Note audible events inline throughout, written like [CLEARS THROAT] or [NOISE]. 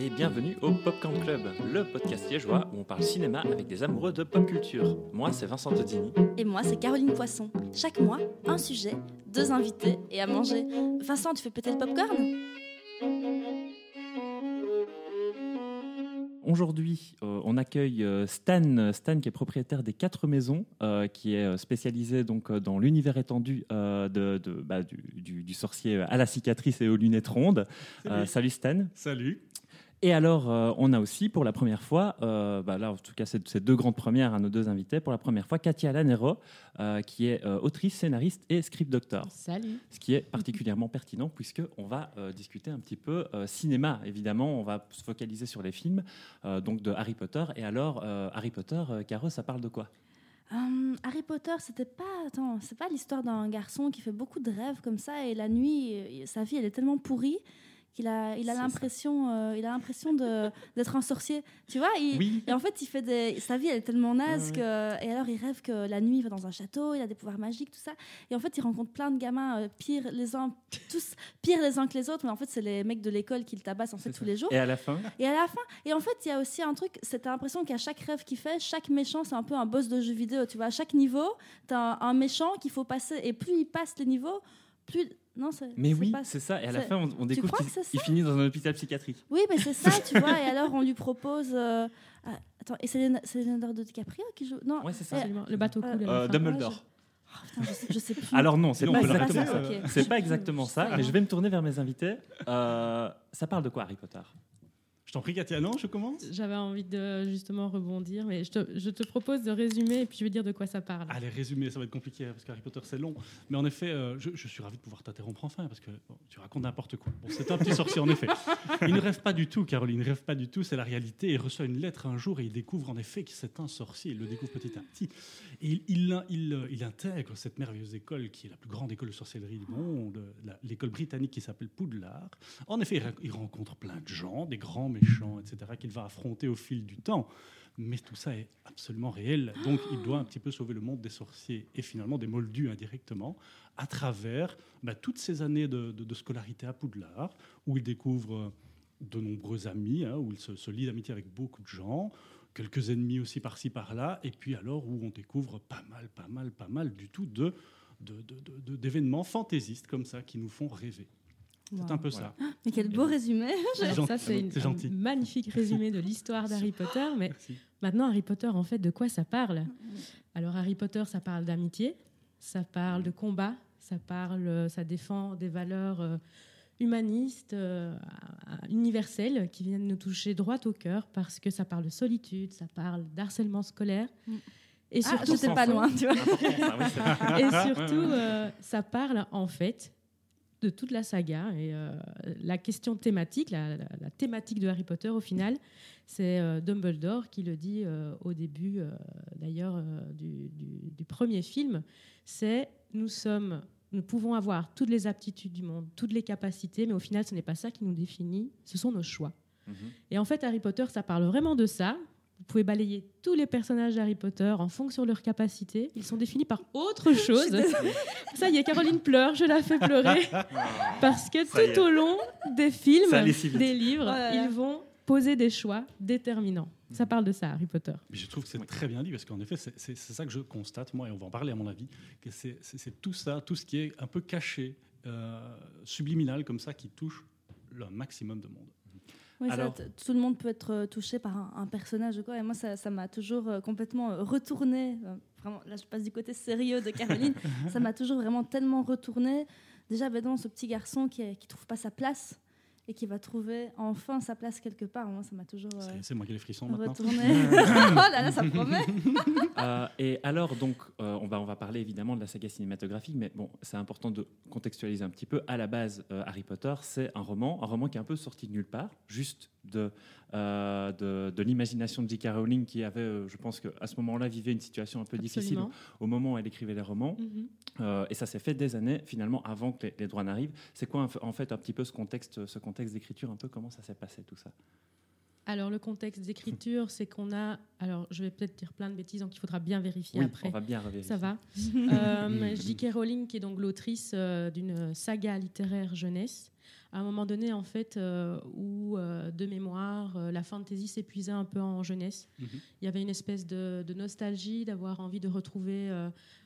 et bienvenue au Popcorn Club, le podcast liégeois où on parle cinéma avec des amoureux de pop culture. Moi, c'est Vincent Todini. Et moi, c'est Caroline Poisson. Chaque mois, un sujet, deux invités et à manger. Vincent, tu fais péter le popcorn? Aujourd'hui, euh, on accueille euh, Stan, Stan qui est propriétaire des Quatre Maisons, euh, qui est spécialisé donc dans l'univers étendu de, de, bah, du, du, du, sorcier à la cicatrice et aux lunettes rondes. Salut, salut Stan. Salut. Et alors, euh, on a aussi pour la première fois, euh, bah là en tout cas c'est ces deux grandes premières à nos deux invités, pour la première fois Katia Lanero, euh, qui est autrice, scénariste et script doctor. Salut. Ce qui est particulièrement [LAUGHS] pertinent puisque on va discuter un petit peu cinéma, évidemment, on va se focaliser sur les films, donc de Harry Potter. Et alors, Harry Potter, Caro, ça parle de quoi? Harry Potter, c'était pas, attends, c'est pas l'histoire d'un garçon qui fait beaucoup de rêves comme ça et la nuit, sa vie elle est tellement pourrie qu'il a, il a l'impression, euh, il a l'impression de, [LAUGHS] d'être un sorcier, tu vois. oui. Et en fait, il fait des, sa vie elle est tellement naze que, et alors il rêve que la nuit il va dans un château, il a des pouvoirs magiques, tout ça. Et en fait, il rencontre plein de gamins euh, pires les uns, tous pires les uns que les autres, mais en fait, c'est les mecs de l'école qui le tabassent en fait tous les jours. Et à la fin. Et à la fin, et en fait, il y a aussi un truc, c'est l'impression qu'à chaque rêve qu'il fait, chaque méchant c'est un peu un boss de jeu vidéo, tu vois. À chaque niveau, t'as un, un méchant qu'il faut passer, et plus il passe les niveaux, plus non, mais oui, c'est ça. Et à la fin, on, découvre qu'il finit dans un hôpital psychiatrique. Oui, mais c'est ça, tu vois. [LAUGHS] Et alors, on lui propose. Euh, ah, attends, et c'est Leonardo DiCaprio qui joue? Non, ouais, c'est ça. le bateau coule. Euh, Dumbledore. Oh, je, sais, plus. Alors non, c'est pas, exactement ça. C'est pas exactement ça, mais je vais me tourner vers mes invités. Euh, ça parle de quoi Harry Potter? Je t'en prie, Katia, non, je commence J'avais envie de justement rebondir, mais je te, je te, propose de résumer et puis je vais dire de quoi ça parle. Allez, résumer, ça va être compliqué parce qu'Harry Potter c'est long. Mais en effet, euh, je, je, suis ravi de pouvoir t'interrompre enfin parce que tu racontes n'importe quoi. Bon, c'est un petit sorcier en effet. Il ne rêve pas du tout, Caroline, il ne rêve pas du tout, c'est la réalité. Il reçoit une lettre un jour et il découvre en effet que c'est un sorcier. Il le découvre petit à petit. Et il, il, il, intègre cette merveilleuse école qui est la plus grande école de sorcellerie du monde, l'école britannique qui s'appelle Poudlard. En effet, il rencontre plein de gens, des grands méchants, etc qu'il va affronter au fil du temps. Mais tout ça est absolument réel. Donc il doit un petit peu sauver le monde des sorciers et finalement des moldus indirectement à travers bah, toutes ces années de, scolarité à Poudlard, où il découvre euh, de nombreux amis, hein, où il se, lie d'amitié avec beaucoup de gens, quelques ennemis aussi par-ci par-là, et puis alors où on découvre pas mal, pas mal, pas mal du tout de d'événements fantaisistes comme ça qui nous font rêver. C'est un peu ça. Ah, mais quel beau résumé [LAUGHS] Ça, c'est un magnifique résumé de l'histoire d'Harry Potter. Mais maintenant, Harry Potter, en fait, de quoi ça parle? Alors, Harry Potter, ça parle d'amitié, ça parle de combat, ça parle, ça défend des valeurs euh, humanistes, euh, universelles, qui viennent nous toucher droit au cœur, parce que ça parle de solitude, ça parle d'harcèlement scolaire. Mm. Et ah, surtout, ah, pas loin, tu vois. et surtout, euh, ça parle en fait de toute la saga. Et euh, la question thématique, la, thématique de Harry Potter, au final, c'est euh, Dumbledore qui le dit euh, au début, d'ailleurs, du, du, premier film. C'est nous sommes, nous pouvons avoir toutes les aptitudes du monde, toutes les capacités, mais au final, ce n'est pas ça qui nous définit. Ce sont nos choix. Mhm. Et en fait, Harry Potter, ça parle vraiment de ça. Vous pouvez balayer tous les personnages d'Harry Potter en fonction de leur capacité. Ils sont définis par autre [LAUGHS] chose. ça y est, Caroline pleure, je la fais pleurer. [LAUGHS] Parce que tout au long des films, des livres, ils vont poser des choix déterminants. Ça parle de ça, Harry Potter. je trouve que c'est très bien dit, parce qu'en effet, c'est ça que je constate, moi, et on va en parler à mon avis, que c'est tout ça, tout ce qui est un peu caché, euh, subliminal comme ça, qui touche le maximum de monde tout le monde peut être euh, touché par un, personnage. Quoi, et moi, ça m'a toujours euh, complètement euh, retourné. Vraiment, là, je passe du côté sérieux de Caroline. [LAUGHS] ça m'a toujours vraiment tellement retourné. Déjà, ben, dans ce petit garçon qui ne trouve pas sa place et qui va trouver enfin sa place quelque part. Moi, ça m'a toujours. c'est moi qui ai les frissons maintenant. [LAUGHS] [LAUGHS] oh là là, ça promet. [LAUGHS] Euh, et alors, donc, euh, on, va, on va parler évidemment de la saga cinématographique, mais bon, c'est important de contextualiser un petit peu. À la base, euh, Harry Potter, c'est un roman, un roman qui est un peu sorti de nulle part, juste de, de, de l'imagination de J.K. Rowling, qui avait, je pense qu'à ce moment-là, vivait une situation un peu difficile au moment où elle écrivait les romans. Mhm. et ça s'est fait des années, finalement, avant que les, les droits n'arrivent. C'est quoi, en fait, un petit peu ce contexte, ce contexte d'écriture, un peu comment ça s'est passé tout ça? Alors le contexte d'écriture, c'est qu'on a, alors je vais peut-être dire plein de bêtises, donc il faudra bien vérifier après. On va bien vérifier. Ça va. [LAUGHS] euh, J.K. Rowling, qui est donc l'autrice euh, d'une saga littéraire jeunesse, à un moment donné, en fait, euh, où euh, de mémoire, euh, la fantasy s'épuisait un peu en jeunesse. Mhm. Il y avait une espèce de, de nostalgie, d'avoir envie de retrouver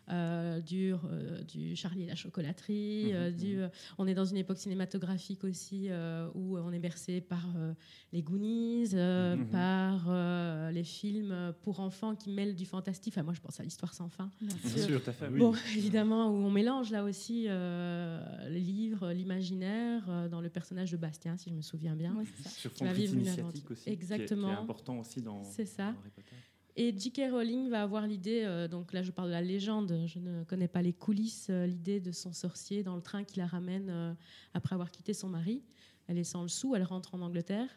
euh, euh, du, euh, du Charlie et la chocolaterie. Mhm, euh, du, mhm. euh, on est dans une époque cinématographique aussi euh, où on est bercé par euh, les Goonies, euh, Mhm. par euh, les films pour enfants qui mêlent du fantastique. Enfin, moi, je pense à l'histoire sans fin. Bien sûr. tout à fait. Oui. Bon, évidemment, où on mélange là aussi euh, les livres, l'imaginaire, euh, dans le personnage de Bastien, si je me souviens bien. Ouais, c'est ça. Sur fond initiatique aussi, qui est- Exactement. Qui est, important aussi dans, C'est ça. dans Harry Potter. Et J.K. Rowling va avoir l'idée, euh, donc là je parle de la légende, je ne connais pas les coulisses, euh, l'idée de son sorcier dans le train qui la ramène euh, après avoir quitté son mari. Elle est sans le sou, elle rentre en Angleterre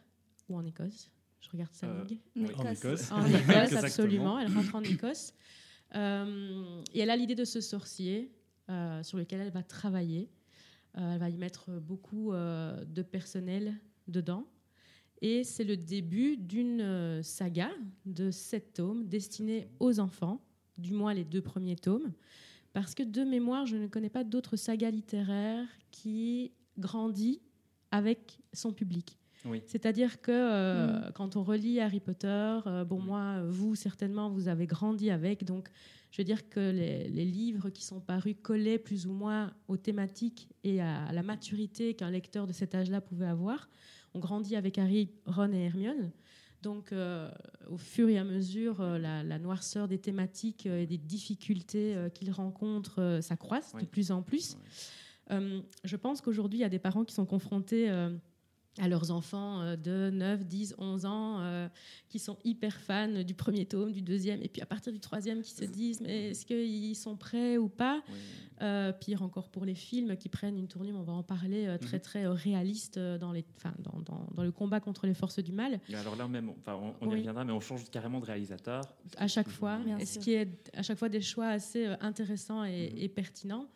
ou en Écosse. Je regarde sa Euh, langue. En Écosse. En Écosse, [LAUGHS] absolument. Elle rentre en Écosse. Euh, et elle a l'idée de ce sorcier euh, sur lequel elle va travailler. Euh, elle va y mettre beaucoup euh, de personnel dedans. Et c'est le début d'une euh, saga de sept tomes destinée aux enfants, du moins les deux premiers tomes. Parce que de mémoire, je ne connais pas d'autres sagas littéraires qui grandit avec son public. Oui. C'est-à-dire que euh, quand on relit Harry Potter, euh, bon, Mm. moi, vous, certainement, vous avez grandi avec. Donc, je veux dire que les, les livres qui sont parus collaient plus ou moins aux thématiques et à, à la maturité qu'un lecteur de cet âge-là pouvait avoir. On grandit avec Harry, Ron et Hermione. Donc, euh, au fur et à mesure, euh, la, la noirceur des thématiques euh, et des difficultés qu'ils rencontrent s'accroissent Oui. de plus en plus. Je pense qu'aujourd'hui, il y a des parents qui sont confrontés à leurs enfants euh, de 9, 10, 11 ans, euh, qui sont hyper fans du premier tome, du deuxième, et puis à partir du troisième, qui se disent, mais est-ce qu'ils sont prêts ou pas? Oui. Euh, Pire encore pour les films qui prennent une tournure, on va en parler, euh, très Mhm. très réaliste dans, les, enfin, dans, dans- dans le combat contre les forces du mal. Et alors là même, on, on y Oui. reviendra, mais on change carrément de réalisateur. à chaque fois, Bien sûr. ce qui est à chaque fois des choix assez intéressants et, Mhm. et pertinents.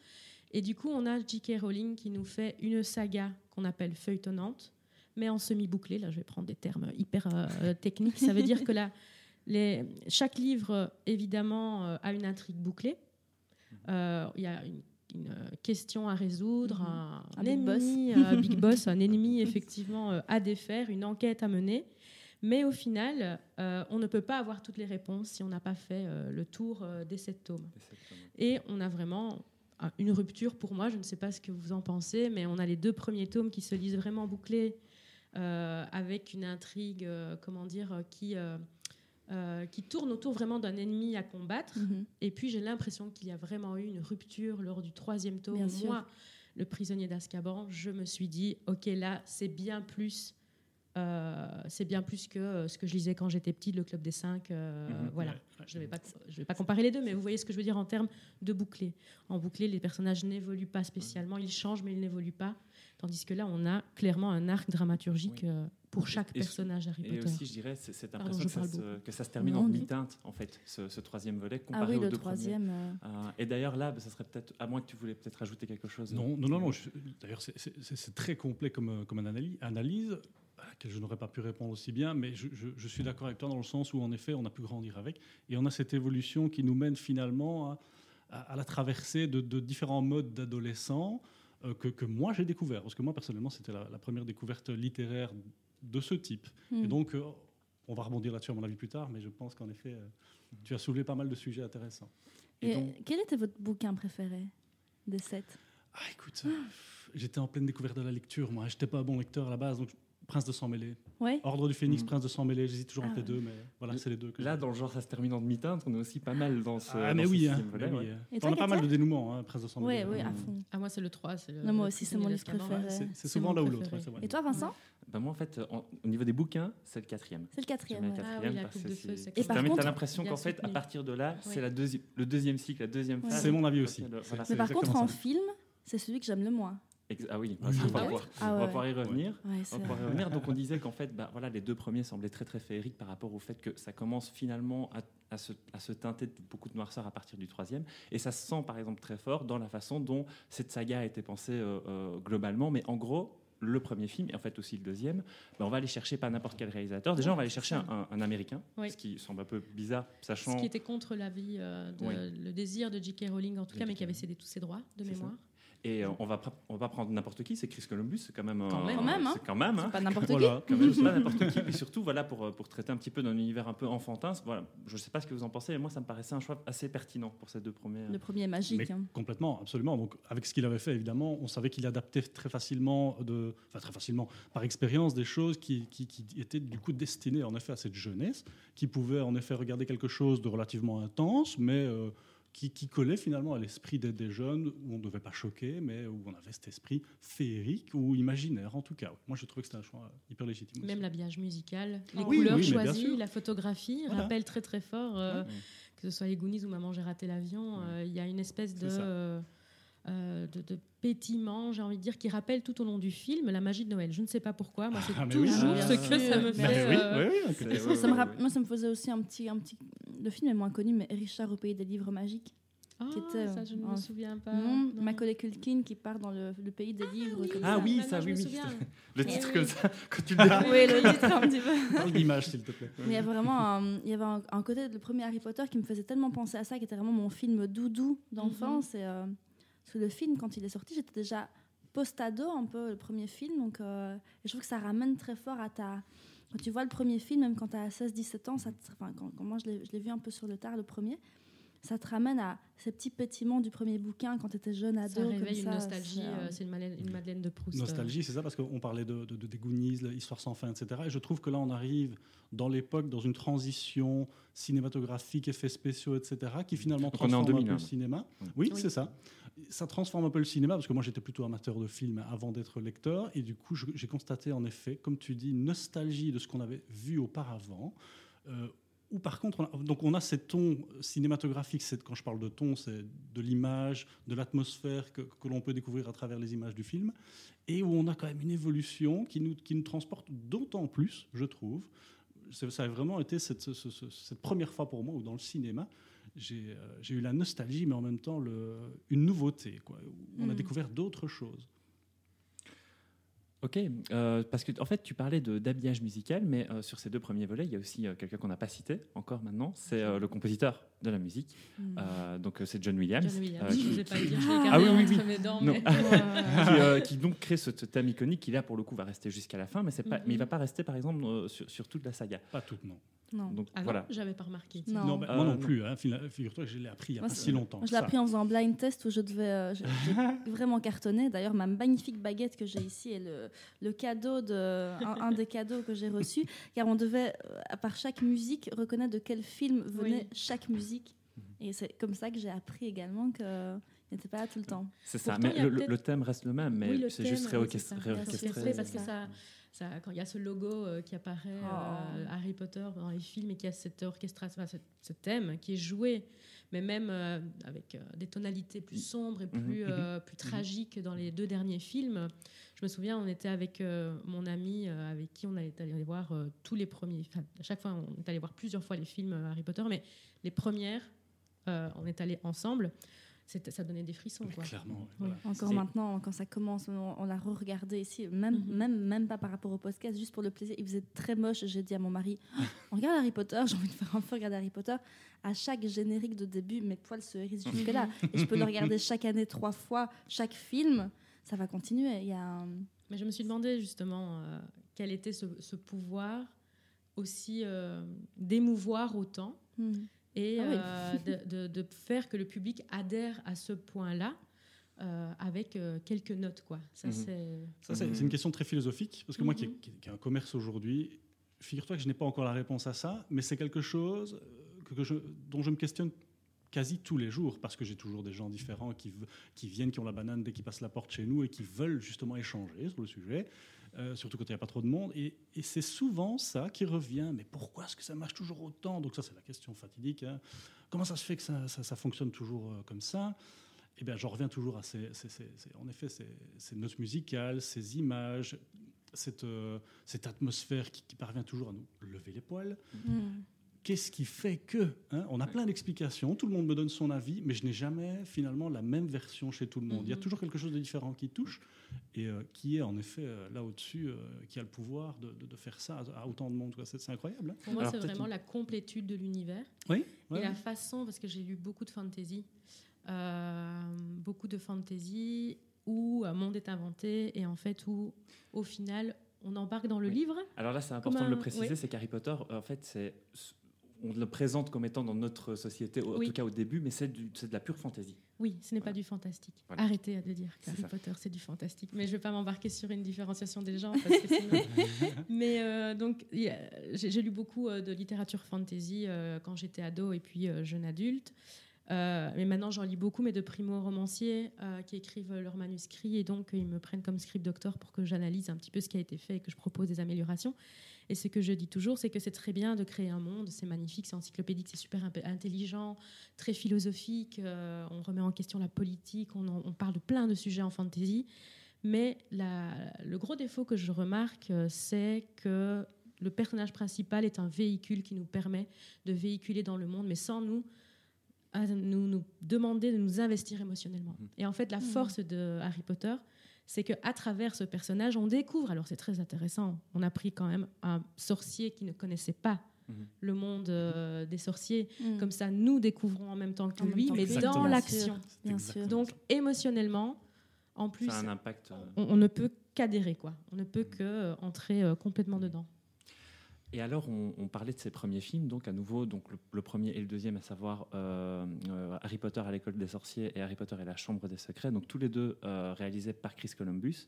Et du coup, on a J.K. Rowling qui nous fait une saga qu'on appelle feuilletonnante, mais en semi-bouclée. Là, je vais prendre des termes hyper euh, techniques. Ça veut dire que là, les, chaque livre, évidemment, euh, a une intrigue bouclée. Euh, Il y a une, une, question à résoudre, Mhm. un, Un big ennemi, un big [LAUGHS] boss, un ennemi effectivement euh, à défaire, une enquête à mener. Mais au final, euh, on ne peut pas avoir toutes les réponses si on n'a pas fait euh, le tour euh, des sept tomes. Et on a vraiment euh, une rupture pour moi. Je ne sais pas ce que vous en pensez, mais on a les deux premiers tomes qui se lisent vraiment bouclés, euh, avec une intrigue, euh, comment dire, euh, qui, euh, euh, qui tourne autour vraiment d'un ennemi à combattre. Mhm. Et puis j'ai l'impression qu'il y a vraiment eu une rupture lors du troisième tome. Bien sûr. Moi, le prisonnier d'Azkaban, je me suis dit, ok, là, c'est bien plus. euh, c'est bien plus que euh, ce que je lisais quand j'étais petite, le club des cinq. euh, Mhm. voilà. Ouais, ouais. Je ne vais, pas- je vais pas comparer les deux, mais vous voyez ce que je veux dire en termes de bouclé. En bouclé, les personnages n'évoluent pas spécialement. Ils changent, mais ils n'évoluent pas. Tandis que là, on a clairement un arc dramaturgique Oui. euh, pour chaque Et- personnage Harry Et Potter. aussi, je dirais, c'est cette impression que, ça se, que ça se termine Non, en demi-teinte, en fait, ce, ce troisième volet, Ah comparé oui, aux le deux premiers. troisième. euh, Euh, et d'ailleurs, là, ça serait peut-être, à moins que tu voulais peut-être rajouter quelque chose. Non, non, non, non. je- D'ailleurs, c'est- c'est c'est très complet comme, comme analyse, analyse à laquelle je n'aurais pas pu répondre aussi bien, mais je, je- je suis d'accord avec toi dans le sens où, en effet, on a pu grandir avec. Et on a cette évolution qui nous mène finalement à, à- à la traversée de, de différents modes d'adolescents euh, que, que moi j'ai découvert. Parce que moi, personnellement, c'était la, la première découverte littéraire de ce type. hmm. Et donc, euh, on va rebondir là-dessus, à mon avis, plus tard, mais je pense qu'en effet, euh, tu as soulevé pas mal de sujets intéressants. Et Et donc- quel était votre bouquin préféré des sept? Ah, écoute, euh, j'étais en pleine découverte de la lecture, moi. J'étais pas un bon lecteur à la base, donc Prince de sang mêlé. Ouais. Ordre du Phénix, Mhm. Prince de sang mêlé, j'hésite toujours Ah entre les deux, mais voilà, c'est les deux que Là, dans le genre, ça se termine en demi-teinte. On est aussi pas mal dans ce. Ah, mais dans ce oui, hein, mais oui, hein. On toi, a pas mal de dénouements, hein, Prince de sang Oui, oui, à Mm. fond. Ah, moi, c'est le 3. c'est le- Non, moi aussi, c'est mon livre préféré. C'est- souvent là ou l'autre. Et toi, Vincent Bah, moi, en fait, en- au niveau des bouquins, c'est le quatrième. C'est le quatrième. Ouais. le Ah oui, quatrième la parce coupe de feu, c'est- c'est Et par Mais contre- t'as l'impression qu'en fait, à partir de là, Oui. c'est la deuxi- le deuxième cycle, la deuxième phase. C'est mon avis aussi. Voilà, Mais par contre, en ça. film, c'est celui que j'aime le moins. Ah oui, on va pouvoir- Ah on va ouais. pouvoir y revenir. Ouais, On va pouvoir y revenir. Donc on disait qu'en fait, bah, voilà, les deux premiers semblaient très très féeriques par rapport au fait que ça commence finalement à, à se, à se teinter de beaucoup de noirceur à partir du troisième. Et ça se sent par exemple très fort dans la façon dont cette saga a été pensée euh, euh, globalement. Mais en gros, le premier film et en fait aussi le deuxième, bah, on va aller chercher pas n'importe quel réalisateur. Déjà, on va aller chercher un, américain, Oui. ce qui semble un peu bizarre, sachant. Ce qui était contre l'avis, euh, Oui. le désir de J.K. Rowling en tout De cas, mais qui avait cédé tous ses droits de ça. Et euh, on va on va pas prendre n'importe qui, c'est Chris Columbus, c'est quand même. Quand euh, même. Quand même, hein. c'est quand même. hein. C'est pas n'importe qui. Quand même, c'est pas [LAUGHS] n'importe qui. Et surtout, voilà, pour, euh, pour traiter un petit peu d'un univers un peu enfantin, voilà, je ne sais pas ce que vous en pensez, mais moi, ça me paraissait un choix assez pertinent pour ces deux premiers. Le premier est magique. Mais hein. complètement, absolument. Donc, avec ce qu'il avait fait, évidemment, on savait qu'il adaptait très facilement, de, enfin très facilement, par expérience, des choses qui, qui, qui étaient du coup destinées en effet à cette jeunesse, qui pouvait en effet regarder quelque chose de relativement intense, mais euh, qui, qui collait finalement à l'esprit des, des jeunes, où on ne devait pas choquer, mais où on avait cet esprit féerique ou imaginaire, en tout cas. Moi, je trouvais que c'était un choix hyper légitime. Même l'habillage musical, les Ah oui, couleurs oui, choisies, la photographie Voilà. rappellent très très fort, euh, Ouais. que ce soit les Goonies ou Maman j'ai raté l'avion, Ouais. euh, il y a une espèce de. Euh, de, de pétillement, j'ai envie de dire, qui rappelle tout au long du film la magie de Noël. Je ne sais pas pourquoi, moi c'est Ah, mais oui, toujours bien ce que ça me fait. Moi, ça me faisait aussi un petit, un petit. Le film est moins connu, mais Richard au pays des livres magiques. Ah, qui était, ça, je ne euh, me souviens pas. non, non. Macaulay Culkin qui part dans le, le pays des livres. comme Ah ça. oui, ça, oui, me oui. Le Eh titre oui. comme ça, quand tu [LAUGHS] le dis. oui, le titre un petit peu. Parle d'image, s'il te plaît. Mais il y a vraiment un, il y avait un, un côté de le premier Harry Potter qui me faisait tellement penser à ça, qui était vraiment mon film doudou d'enfance. Et, euh, parce que le film, quand il est sorti, j'étais déjà post-ado un peu, le premier film. Donc, euh, je trouve que ça ramène très fort à ta... Quand tu vois le premier film, même quand tu as 16-17 ans, ça te- enfin, quand, quand moi je l'ai vu un peu sur le tard, le premier, ça te ramène à ces petits pétiments du premier bouquin quand tu étais jeune ado. Ça comme réveille une ça, nostalgie, c'est, euh, euh, c'est une, Madeleine- une Madeleine de Proust. euh. Nostalgie, c'est ça, parce qu'on parlait de, de, de des Goonies, l'histoire sans fin, etc. Et je trouve que là, on arrive dans l'époque, dans une transition cinématographique, effets spéciaux, etc., qui finalement Donc on est en transforme un 2000, peu hein. le cinéma. Oui, Oui. c'est ça. Ça transforme un peu le cinéma, parce que moi, j'étais plutôt amateur de films avant d'être lecteur. Et du coup, j'ai constaté, en effet, comme tu dis, une nostalgie de ce qu'on avait vu auparavant. Euh, ou par contre, on a, donc on a ces tons cinématographiques. c'est- Quand je parle de ton, c'est de l'image, de l'atmosphère que, que l'on peut découvrir à travers les images du film, et où on a quand même une évolution qui nous, qui nous transporte d'autant plus, je trouve. Ça a vraiment été cette, ce- ce- cette première fois pour moi où dans le cinéma, j'ai euh, eu la nostalgie, mais en même temps le, une nouveauté. Quoi, on a Mm. découvert d'autres choses. Ok, euh, parce que en fait, tu parlais de- d'habillage musical, mais euh, sur ces deux premiers volets, il y a aussi euh, quelqu'un qu'on n'a pas cité encore maintenant, c'est euh, le compositeur de la musique. hmm. Euh, donc c'est John Williams. John Williams, euh, je qui- ne sais pas dire, je Ah oui, oui, oui. mes dents. Non. mais- [LAUGHS] qui, qui donc crée ce, thème iconique qui là pour le coup va rester jusqu'à la fin, mais c'est pas, mais il va pas rester par exemple euh, sur, sur toute la saga. Pas toutes, non. Non. Donc Ah voilà. j'avais pas remarqué. Non. Non, Euh, moi non non. plus. hein. Figure-toi que je l'ai appris il n'y a Moi, pas si longtemps. Je l'ai appris en faisant un blind test où je devais euh, j'ai- [LAUGHS] vraiment cartonné. D'ailleurs, ma magnifique baguette que j'ai ici est le, le cadeau de un, [LAUGHS] un des cadeaux que j'ai reçu, car on devait euh, à part chaque musique reconnaître de quel film venait Oui. chaque musique. Et c'est comme ça que j'ai appris également que il n'était pas là tout le temps. C'est ça. Pourtant, Mais y le, thème reste le même, mais Oui, c'est juste réorchestré. Parce que C'est ça, ça, quand il y a ce logo euh, qui apparaît Oh. Harry Potter dans les films et qu'il y a cette orchestration, enfin, ce, thème qui est joué, mais même euh, avec des tonalités plus sombres et Mhm, plus, mhm, plus tragiques dans les deux derniers films. Je me souviens, on était avec mon ami avec qui on est allé voir tous les premiers. À chaque fois, on est allé voir plusieurs fois les films Harry Potter, mais les premières, on est allé ensemble. Ça donnait des frissons. Quoi. Clairement. ouais, Oui. voilà. Encore maintenant, quand ça commence, on, on l'a re-regardé ici, même, Mhm. même, même pas par rapport au podcast, juste pour le plaisir. Il faisait très moche. J'ai dit à mon mari, [LAUGHS] on regarde Harry Potter, [LAUGHS] j'ai envie de faire un peu regarder Harry Potter. À chaque générique de début, mes poils se hérissent jusque-là. [LAUGHS] Et je peux le regarder chaque année trois fois, chaque film. Ça va continuer. Il y a un- Mais je me suis demandé justement euh, quel était ce, ce pouvoir aussi euh, d'émouvoir autant Hmm. Et Ah oui. euh, de, de- de faire que le public adhère à ce point-là euh, avec euh, quelques notes. Quoi. Ça, Mhm. c'est... Ça, c'est c'est une question très philosophique, parce que moi qui ai, Mhm. qui- ai un commerce aujourd'hui, figure-toi que je n'ai pas encore la réponse à ça, mais c'est quelque chose que, que je- dont je me questionne quasi tous les jours, parce que j'ai toujours des gens différents qui viennent, qui ont la banane dès qu'ils passent la porte chez nous et qui veulent justement échanger sur le sujet, euh, surtout quand il n'y a pas trop de monde. Et, c'est souvent ça qui revient, mais pourquoi est-ce que ça marche toujours autant? Donc ça, c'est la question fatidique. hein. Comment ça se fait que ça, ça- fonctionne toujours euh, comme ça? Eh bien, j'en reviens toujours à ces, en effet, ces, notes musicales, ces images, cette, euh, atmosphère qui, parvient toujours à nous lever les poils. Hmm. Qu'est-ce qui fait que hein, On a plein d'explications, tout le monde me donne son avis, mais je n'ai jamais finalement la même version chez tout le monde. Il y a Mhm. toujours quelque chose de différent qui touche et euh, qui est en effet euh, là au-dessus, euh, qui a le pouvoir de, de- de faire ça à, à autant de monde. C'est c'est incroyable. hein. Pour moi, Alors, c'est vraiment une- la complétude de l'univers. oui, Et la façon, parce que j'ai lu beaucoup de fantasy, euh, beaucoup de fantasy, où un monde est inventé et en fait où, au final, on embarque dans le Oui. livre. Alors là, c'est important de le préciser, oui. c'est qu'Harry Potter, en fait, c'est on le présente comme étant dans notre société, en Oui. tout cas au début, mais c'est du- c'est de la pure fantaisie. Oui, ce n'est pas du fantastique. Voilà. Arrêtez de dire qu'Harry ça. Potter c'est du fantastique. Mais je ne vais pas m'embarquer sur une différenciation des genres. Parce que [LAUGHS] sinon- Mais euh, donc, j'ai j'ai lu beaucoup euh, de littérature fantasy euh, quand j'étais ado et puis euh, jeune adulte. Euh, mais maintenant, j'en lis beaucoup, mais de primo-romanciers euh, qui écrivent leurs manuscrits et donc ils me prennent comme script doctor pour que j'analyse un petit peu ce qui a été fait et que je propose des améliorations. Et ce que je dis toujours, c'est que c'est très bien de créer un monde, c'est magnifique, c'est encyclopédique, c'est super intelligent, très philosophique. euh, on remet en question la politique, on, en- on parle de plein de sujets en fantasy. Mais la- le gros défaut que je remarque, euh, c'est que le personnage principal est un véhicule qui nous permet de véhiculer dans le monde, mais sans nous, à nous, nous demander de nous investir émotionnellement. Mhm. Et en fait, la Mhm. force de Harry Potter, c'est qu'à travers ce personnage, on découvre, alors c'est très intéressant, on a pris quand même un sorcier qui ne connaissait pas Mhm. le monde euh, des sorciers. Mm. Comme ça, nous découvrons en même temps que En lui, temps mais que dans l'action. Bien Exactement sûr. Donc émotionnellement, en plus, Ça a un impact. euh, on, on ne peut qu'adhérer, quoi. On ne peut que euh, entrer euh, complètement dedans. Et alors, on, on parlait de ces premiers films, donc à nouveau, donc le, le premier et le deuxième, à savoir euh, euh, Harry Potter à l'école des sorciers et Harry Potter et la chambre des secrets, donc tous les deux euh, réalisés par Chris Columbus.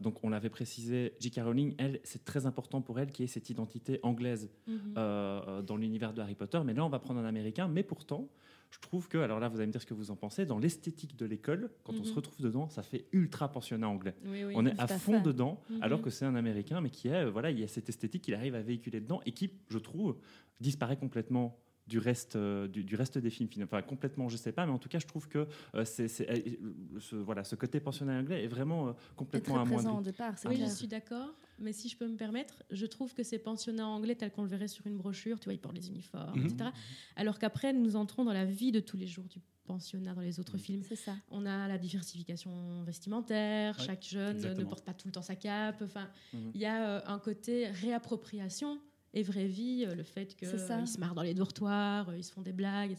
Donc on l'avait précisé, J.K. Rowling, elle, c'est très important pour elle qu'il y ait cette identité anglaise euh, dans l'univers de Harry Potter, mais là on va prendre un américain, mais pourtant, je trouve que, alors là vous allez me dire ce que vous en pensez, dans l'esthétique de l'école, quand on Mhm. se retrouve dedans, ça fait ultra pensionnat anglais. Oui, oui. On est à fond fait. dedans, Mhm. alors que c'est un Américain, mais qui est, euh, voilà, il y a cette esthétique qu'il arrive à véhiculer dedans et qui, je trouve, disparaît complètement du reste, euh, du, du reste des films. finalement. Enfin, complètement, je sais pas, mais en tout cas, je trouve que euh, c'est, ce, voilà, ce côté pensionnat anglais est vraiment euh, complètement très présent départ, c'est Oui, clair. je suis d'accord. Mais si je peux me permettre, je trouve que ces pensionnats anglais, tels qu'on le verrait sur une brochure, tu vois, ils portent des uniformes, Mhm. etc. Alors qu'après, nous entrons dans la vie de tous les jours du pensionnat dans les autres films. C'est ça. On a la diversification vestimentaire, Ouais, chaque jeune ne porte pas tout le temps sa cape. Enfin, Mhm. il y a euh, un côté réappropriation et vraie vie, euh, le fait qu'ils se marrent dans les dortoirs, euh, ils se font des blagues.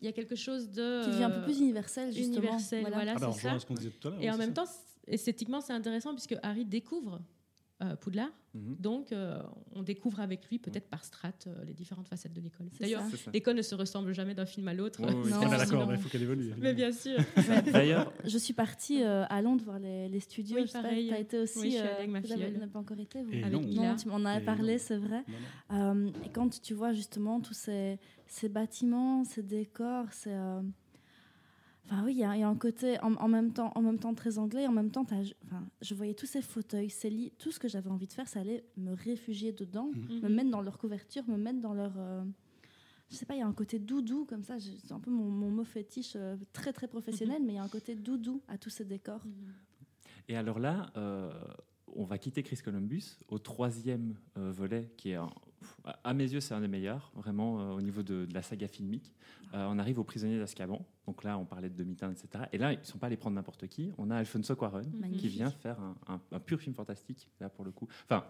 Il y a quelque chose de Qui devient un peu euh, plus universel, justement. universel, voilà, Ah bah, c'est rejoint ça. ce qu'on disait tout à l'heure. Et en même ça. temps, esthétiquement, c'est intéressant puisque Harry découvre euh, Poudlard. Mhm. Donc, euh, on découvre avec lui, peut-être par strates, euh, les différentes facettes de l'école. D'ailleurs, l'école ne se ressemble jamais d'un film à l'autre. Oui, oui, Non. [LAUGHS] On est d'accord, il faut qu'elle évolue. Mais bien sûr. [LAUGHS] D'ailleurs, Je suis partie euh, à Londres voir les, les studios. Oui, pas, pareil. T'as été aussi. Oui, je suis allée euh, avec ma filleule. vous n'avez pas encore été, vous Et Avec non. Tu m'en avais Et parlé, c'est vrai. Non, non. Euh, et quand tu vois justement tous ces, ces bâtiments, ces décors, c'est. euh, Enfin oui, il y, a il y a un côté en, en même temps, en même temps très anglais, en même temps, enfin, je voyais tous ces fauteuils, ces lits, tout ce que j'avais envie de faire, ça allait me réfugier dedans, Mhm. me mettre dans leur couverture, me mettre dans leur, euh, je sais pas, il y a un côté doudou comme ça. C'est un peu mon, mon mot fétiche euh, très très professionnel, mais il y a un côté doudou à tous ces décors. Et alors là, euh, on va quitter Chris Columbus au troisième euh, volet, qui est, un- à mes yeux, c'est un des meilleurs, vraiment, euh, au niveau de, de la saga filmique. Euh, on arrive aux prisonniers d'Azkaban. Donc là, on parlait de demi-teinte, etc. Et là, ils ne sont pas allés prendre n'importe qui. On a Alfonso Cuarón, qui vient faire un, un- un pur film fantastique, là, pour le coup. Enfin,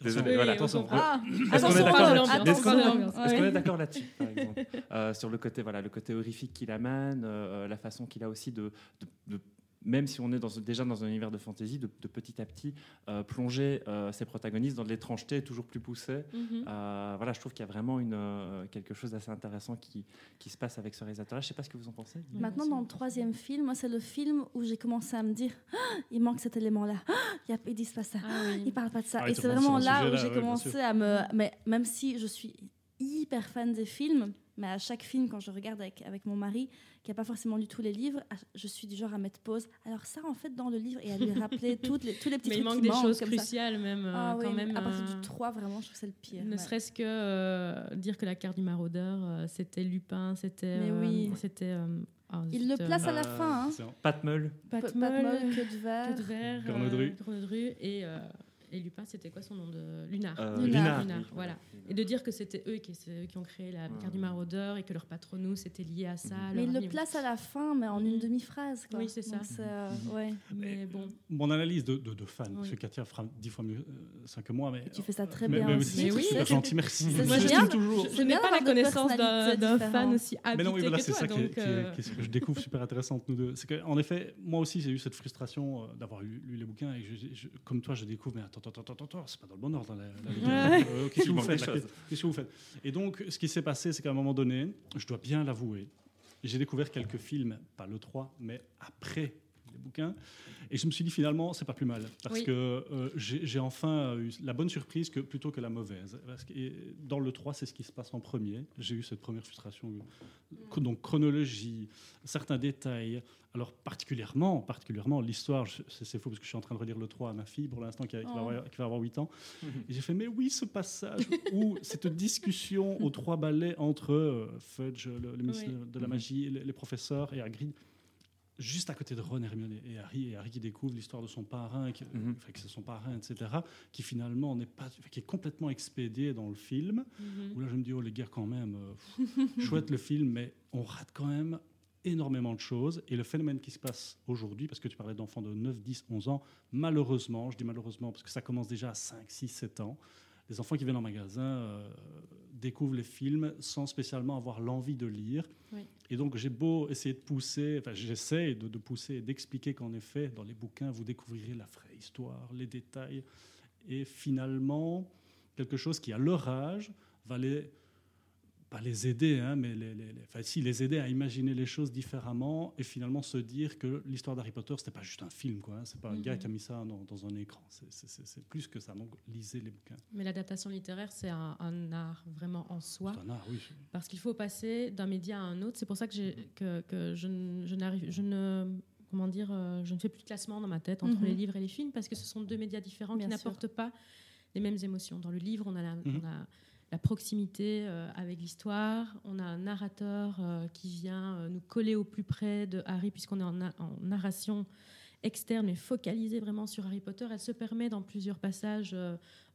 Attention, désolé, Oui, voilà, on attention. Ah, Est-ce qu'on est Attention, d'accord là-dessus par exemple? Euh, Sur le côté, voilà, le côté horrifique qu'il amène, euh, la façon qu'il a aussi de, de- de- même si on est dans, déjà dans un univers de fantasy, de, de petit à petit euh, plonger euh, ses protagonistes dans de l'étrangeté toujours plus poussée. Mhm. Euh, voilà, je trouve qu'il y a vraiment une, euh, quelque chose d'assez intéressant qui, qui se passe avec ce réalisateur-là. Je ne sais pas ce que vous en pensez. Oui, Maintenant, dans le troisième film, moi, c'est le film où j'ai commencé à me dire Ah, [GASPS] il manque cet élément-là. Ah, [GASPS] il ils disent pas ça. Ah oui. Ils parlent pas de ça. Ah, et c'est vraiment là où j'ai ouais, commencé à me. Mais même si je suis hyper fan des films, mais à chaque film, quand je regarde avec, avec mon mari, qui n'a pas forcément lu tous les livres, je suis du genre à mettre pause. Alors, ça, en fait, dans le livre, et à lui [LAUGHS] rappeler toutes les, tous les petits Mais il trucs manque qui des manquent choses comme ça. cruciales, même. euh, Ah oui, quand même à partir euh, du 3, vraiment, je trouve que c'est le pire. Ne Ouais. serait-ce que euh, dire que la carte du maraudeur, euh, c'était Lupin, c'était. Mais euh, oui. C'était. euh, ah, Il le place à la fin. Hein. Pat Meul, Pat Meul, queue de verre. Queue de verre, euh, de rue, et, euh, Et Lupin, c'était quoi son nom de Lunar. Euh, Lunar, Lunar, oui, voilà. Et de dire que c'était eux qui, eux qui ont créé la Ouais. carte du maraudeur et que leur patronus c'était lié à ça. Mais il le place à la fin, mais en une Mhm. demi-phrase. quoi. Oui, c'est ça. Donc, euh, Mhm. ouais. Mais bon. Mon analyse de, de, de fan, parce que Oui. Katia fera dix fois mieux euh, ça que moi, mais Tu fais ça très mais, bien mais aussi. Mais oui. super gentil, merci. Je toujours. Je n'ai pas la connaissance d'un fan aussi habité Mais non, oui, voilà, c'est ça qui est, euh, qui est ce que je découvre super intéressant entre nous deux. C'est qu'en effet, moi aussi, j'ai eu cette frustration euh, d'avoir lu, les bouquins et comme toi, je découvre, mais attends, attends, attends, attends, attends, c'est pas dans le bon ordre. Euh, Qu'est-ce que vous faites. Qu'est-ce que vous faites? Et donc, ce qui s'est passé, c'est qu'à un moment donné, je dois bien l'avouer, j'ai découvert quelques films, pas le 3, mais après les bouquins. Et je me suis dit finalement, c'est pas plus mal. Parce Oui. que euh, j'ai enfin eu la bonne surprise que, plutôt que la mauvaise. Parce que et dans le 3, c'est ce qui se passe en premier. J'ai eu cette première frustration. euh, Donc chronologie, certains détails. Alors particulièrement, particulièrement l'histoire, c'est faux parce que je suis en train de relire le 3 à ma fille pour l'instant qui, Oh. qui va avoir 8 ans. [LAUGHS] Et j'ai fait, mais oui, ce passage où cette discussion aux trois balais entre euh, Fudge, le, le ministre Oui. de la Mhm. magie, les, les professeurs et Hagrid, juste à côté de Ron, Hermione et Harry, et Harry qui découvre l'histoire de son parrain, qui, Mhm. enfin, que c'est son parrain, etc., qui finalement n'est pas, qui est complètement expédié dans le film. mhm. Où là, je me dis, oh les gars, quand même, euh, pff, [LAUGHS] chouette le film, mais on rate quand même énormément de choses. Et le phénomène qui se passe aujourd'hui, parce que tu parlais d'enfants de 9, 10, 11 ans, malheureusement, je dis malheureusement parce que ça commence déjà à 5, 6, 7 ans, les enfants qui viennent en magasin euh, découvrent les films sans spécialement avoir l'envie de lire. Oui. Et donc, j'ai beau essayer de pousser, enfin, j'essaie de, de pousser et d'expliquer qu'en effet, dans les bouquins, vous découvrirez la vraie histoire, les détails. Et finalement, quelque chose qui, à leur âge, va les, pas les aider, hein, mais les, les- les- enfin, si, les aider à imaginer les choses différemment et finalement se dire que l'histoire d'Harry Potter, c'était pas juste un film, quoi. hein, c'est pas un gars Mhm. qui a mis ça dans, dans un écran. C'est- plus que ça. Donc, lisez les bouquins. Mais l'adaptation littéraire, c'est un, un art vraiment en soi. C'est un art, oui. Parce qu'il faut passer d'un média à un autre. C'est pour ça que, j'ai- que, que je, je n'arrive, je ne, comment dire, euh, je ne fais plus de classement dans ma tête entre Mhm. les livres et les films parce que ce sont deux médias différents Bien qui n'apportent pas les mêmes émotions. Dans le livre, on a la, Mhm. on a la proximité euh, avec l'histoire, on a un narrateur euh, qui vient euh, nous coller au plus près de Harry puisqu'on est en, na- en narration externe et focalisée vraiment sur Harry Potter. Elle se permet dans plusieurs passages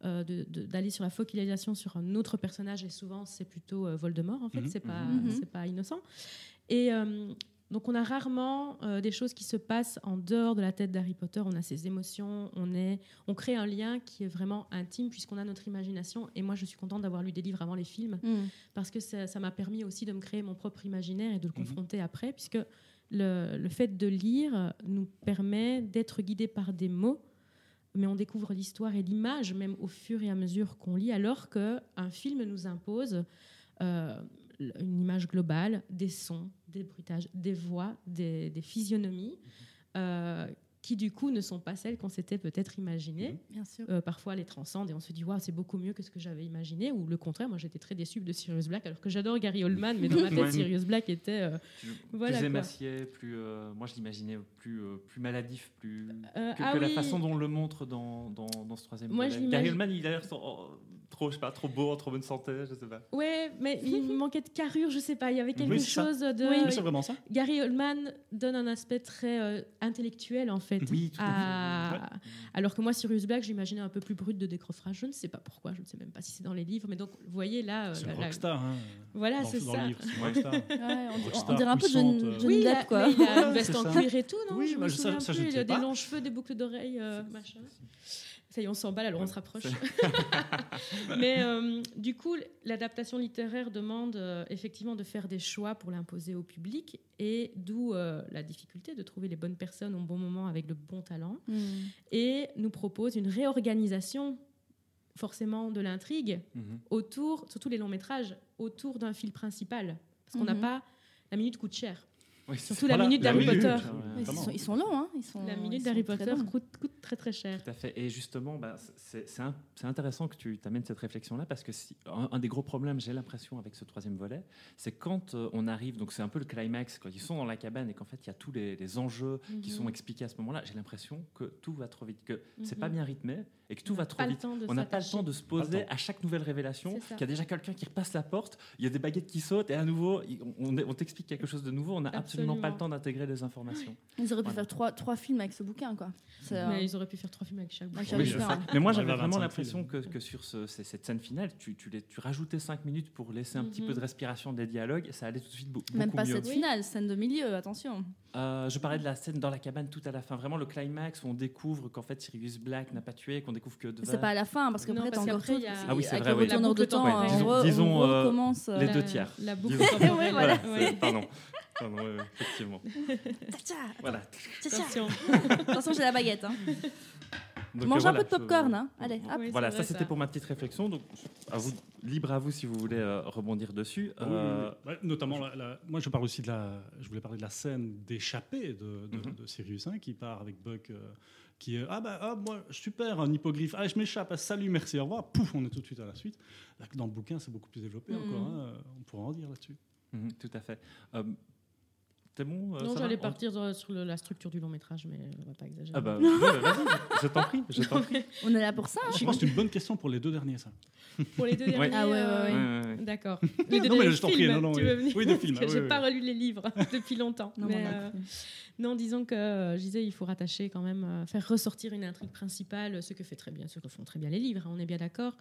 d'aller sur la focalisation sur un autre personnage et souvent c'est plutôt Voldemort en fait, Mhm. c'est pas, c'est pas innocent. Et euh, donc on a rarement euh, des choses qui se passent en dehors de la tête d'Harry Potter. On a ses émotions, on, est, on crée un lien qui est vraiment intime puisqu'on a notre imagination. Et moi je suis contente d'avoir lu des livres avant les films Mm. parce que ça m'a permis aussi de me créer mon propre imaginaire et de le Mhm. confronter après, puisque le, le fait de lire nous permet d'être guidé par des mots, mais on découvre l'histoire et l'image même au fur et à mesure qu'on lit, alors qu'un film nous impose euh, une image globale, des sons, des bruitages, des voix, des, des physionomies. euh, qui du coup ne sont pas celles qu'on s'était peut-être imaginées. Mhm. Bien sûr. Euh, parfois les transcendent et on se dit waouh c'est beaucoup mieux que ce que j'avais imaginé ou le contraire moi j'étais très déçue de Sirius Black alors que j'adore Gary Oldman mais dans ma [LAUGHS] tête Ouais. Sirius Black était euh, Plus, Voilà, plus émacié, plus. euh, moi, je l'imaginais plus, euh, plus maladif, plus. euh, que, ah que la façon dont on le montre dans, dans, dans ce troisième Moi, Gary Oldman, il a l'air oh, trop, je sais pas, trop beau, en trop bonne santé, je sais pas. ouais mais il [LAUGHS] me manquait de carrure je sais pas il y avait quelque Oui, c'est ça. chose de Oui. C'est vraiment ça. Gary Oldman donne un aspect très euh, intellectuel en fait Oui, tout à fait. alors que moi Sirius Black j'imaginais un peu plus brut de décroffrage je ne sais pas pourquoi je ne sais même pas si c'est dans les livres mais donc vous voyez là euh, C'est rockstar. Hein, voilà c'est ça livre, rockstar. [LAUGHS] Ouais, on, Rockstar on dirait un peu Johnny, euh. Oui, il a- Depp, quoi. il a une [LAUGHS] veste en cuir et tout, non? Oui, Je bah, me ça- souviens plus. Il a des longs cheveux, des boucles d'oreilles, machin. Ça y est, on s'emballe, alors on se rapproche. [LAUGHS] [LAUGHS] Mais euh, du coup, l'adaptation littéraire demande euh, effectivement de faire des choix pour l'imposer au public, et d'où euh, la difficulté de trouver les bonnes personnes au bon moment avec le bon talent, Mm. et nous propose une réorganisation forcément de l'intrigue Mhm. autour, surtout les longs métrages, autour d'un fil principal. Parce qu'on n'a Mhm. pas... La minute coûte cher. Oui, Surtout la minute d'Harry minute. Potter. Ouais. Ils, sont, ils sont longs, hein. Ils sont, La minute d'Harry Potter coûte, coûte très très cher. Tout à fait. Et justement, bah, c'est intéressant que tu t'amènes cette réflexion-là parce que si- un, un des gros problèmes, j'ai l'impression, avec ce troisième volet, c'est quand euh, on arrive, donc c'est un peu le climax, quand ils sont dans la cabane et qu'en fait il y a tous les, les enjeux qui Mhm. sont expliqués à ce moment-là, j'ai l'impression que tout va trop vite, que c'est Mhm. pas bien rythmé et que tout On va trop vite. On n'a pas le temps de se poser à chaque nouvelle révélation, qu'il y a déjà quelqu'un qui repasse la porte, il y a des baguettes qui sautent et à nouveau, on, on t'explique quelque chose de nouveau, on n'a absolument pas le temps d'intégrer les informations. Ils auraient pu Voilà. faire trois, trois films avec ce bouquin, quoi. Euh, Mais ils auraient pu faire trois films avec chaque Oui, sais. hein. Mais moi, j'avais vraiment 25 l'impression que, que sur ce- cette scène finale, tu, tu, les- tu rajoutais 5 minutes pour laisser un petit Mhm. peu de respiration des dialogues, et ça allait tout de suite beau- beaucoup Même pas mieux. cette finale, scène de milieu, attention. Euh, je parlais de la scène dans la cabane tout à la fin, vraiment le climax où on découvre qu'en fait Sirius Black n'a pas tué, qu'on découvre que C'est pas à la fin, parce Non, qu'après, t'as parce encore qu'après, tout. il y a- Ah oui, c'est vrai, le oui. de temps, on, Disons- on euh, recommence. les euh, deux tiers. La boucle [LAUGHS] Pardon. Pardon, ouais, ouais, effectivement. [LAUGHS] Tcha, Voilà. tcha, tcha. Attention. Attention, j'ai la baguette. Hein. Donc, Mange euh, un peu de popcorn. je- Hein. Allez, hop. Oui, Voilà, c'est ça c'était pour ma petite réflexion. Donc, à vous, libre à vous si vous voulez euh, rebondir dessus. Ah oui, Euh, oui, oui. Ouais, notamment, la- la- moi je parle aussi de la, je voulais parler de la scène d'échappée de, de, Mhm. de Sirius hein, qui part avec Buck, euh, qui est ah bah ah, moi super un hippogriffe, ah je m'échappe, ah, salut merci au revoir, pouf on est tout de suite à la suite. Là, dans le bouquin c'est beaucoup plus développé Mhm. encore, hein, on pourra en dire là-dessus. mhm, tout à fait. Euh, T'es bon euh, Non, j'allais partir dans- sur le- la structure du long métrage, mais on va pas exagérer. Ah bah, [LAUGHS] ouais, bah, vas-y, je t'en prie, je t'en prie. [LAUGHS] On est là pour ça. hein. Je pense que c'est une bonne question pour les deux derniers ça. Pour les deux derniers. Ah ouais, ouais, euh, ouais. Ouais, ouais, ouais. D'accord. Les deux Non, mais je t'en prie, non, non, tu oui. veux venir Oui, des films, [LAUGHS] ah, j'ai oui, pas oui. relu les livres depuis longtemps. Non, mais, euh, disons que euh, je disais, il faut rattacher quand même, euh, faire ressortir une intrigue principale, ce que fait très bien, ce que font très bien les livres, hein, on est bien d'accord.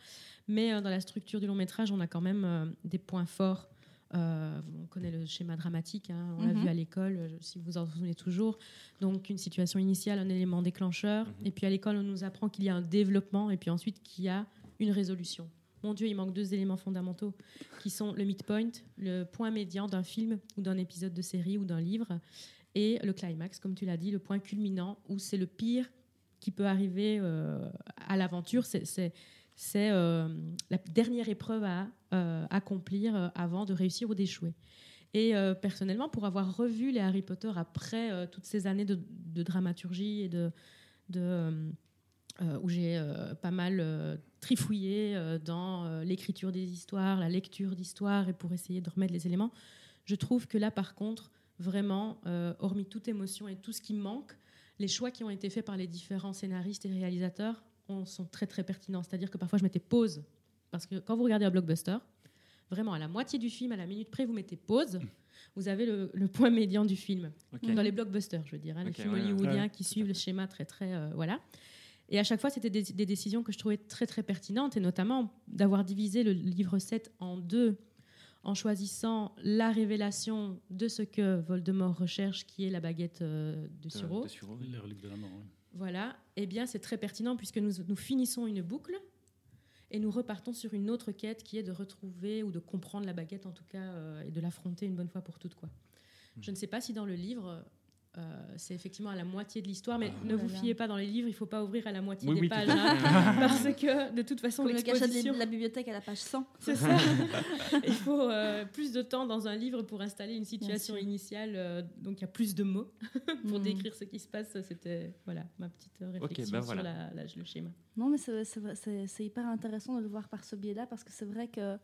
Mais euh, dans la structure du long métrage, on a quand même euh, des points forts. Euh, on connaît le schéma dramatique, hein, on l'a Mhm. vu à l'école, euh, si vous en souvenez toujours. Donc une situation initiale, un élément déclencheur, Mhm. et puis à l'école on nous apprend qu'il y a un développement, et puis ensuite qu'il y a une résolution. Mon Dieu, il manque deux éléments fondamentaux qui sont le midpoint, le point médian d'un film ou d'un épisode de série ou d'un livre, et le climax, comme tu l'as dit, le point culminant où c'est le pire qui peut arriver euh, à l'aventure. C'est- euh, la dernière épreuve à accomplir euh, avant de réussir ou d'échouer. Et euh, personnellement, pour avoir revu les Harry Potter après euh, toutes ces années de, dramaturgie et de, euh, euh, où j'ai euh, pas mal euh, trifouillé euh, dans euh, l'écriture des histoires, la lecture d'histoires et pour essayer de remettre les éléments, je trouve que là, par contre, vraiment, euh, hormis toute émotion et tout ce qui manque, les choix qui ont été faits par les différents scénaristes et réalisateurs ont- sont très très pertinents. C'est-à-dire que parfois je mettais pause. Parce que quand vous regardez un blockbuster, vraiment à la moitié du film, à la minute près, vous mettez pause. Vous avez le, le point médian du film. Dans les blockbusters, je veux dire, hein, les films ouais, hollywoodiens Ouais, qui suivent le schéma très très euh, voilà. Et à chaque fois, c'était des, des décisions que je trouvais très très pertinentes, et notamment d'avoir divisé le livre 7 en deux, en choisissant la révélation de ce que Voldemort recherche, qui est la baguette euh, de De- Suro. de Suro. Les reliques de la mort. oui. Voilà, eh bien c'est très pertinent puisque nous, nous finissons une boucle et nous repartons sur une autre quête qui est de retrouver ou de comprendre la baguette en tout cas euh, et de l'affronter une bonne fois pour toutes. Quoi. Je ne sais pas si dans le livre euh, c'est effectivement à la moitié de l'histoire, mais ne Oh vous là. fiez pas dans les livres, il ne faut pas ouvrir à la moitié Oui, des oui, pages, hein, [LAUGHS] parce que de toute façon Comme le cachet de l'exposition... la bibliothèque à la page 100. C'est ça. [LAUGHS] il faut euh, plus de temps dans un livre pour installer une situation initiale, euh, donc il y a plus de mots [LAUGHS] pour Mhm. décrire ce qui se passe. C'était voilà ma petite réflexion ben voilà. sur la- la- le schéma. Non, mais c'est hyper intéressant de le voir par ce biais-là parce que c'est vrai que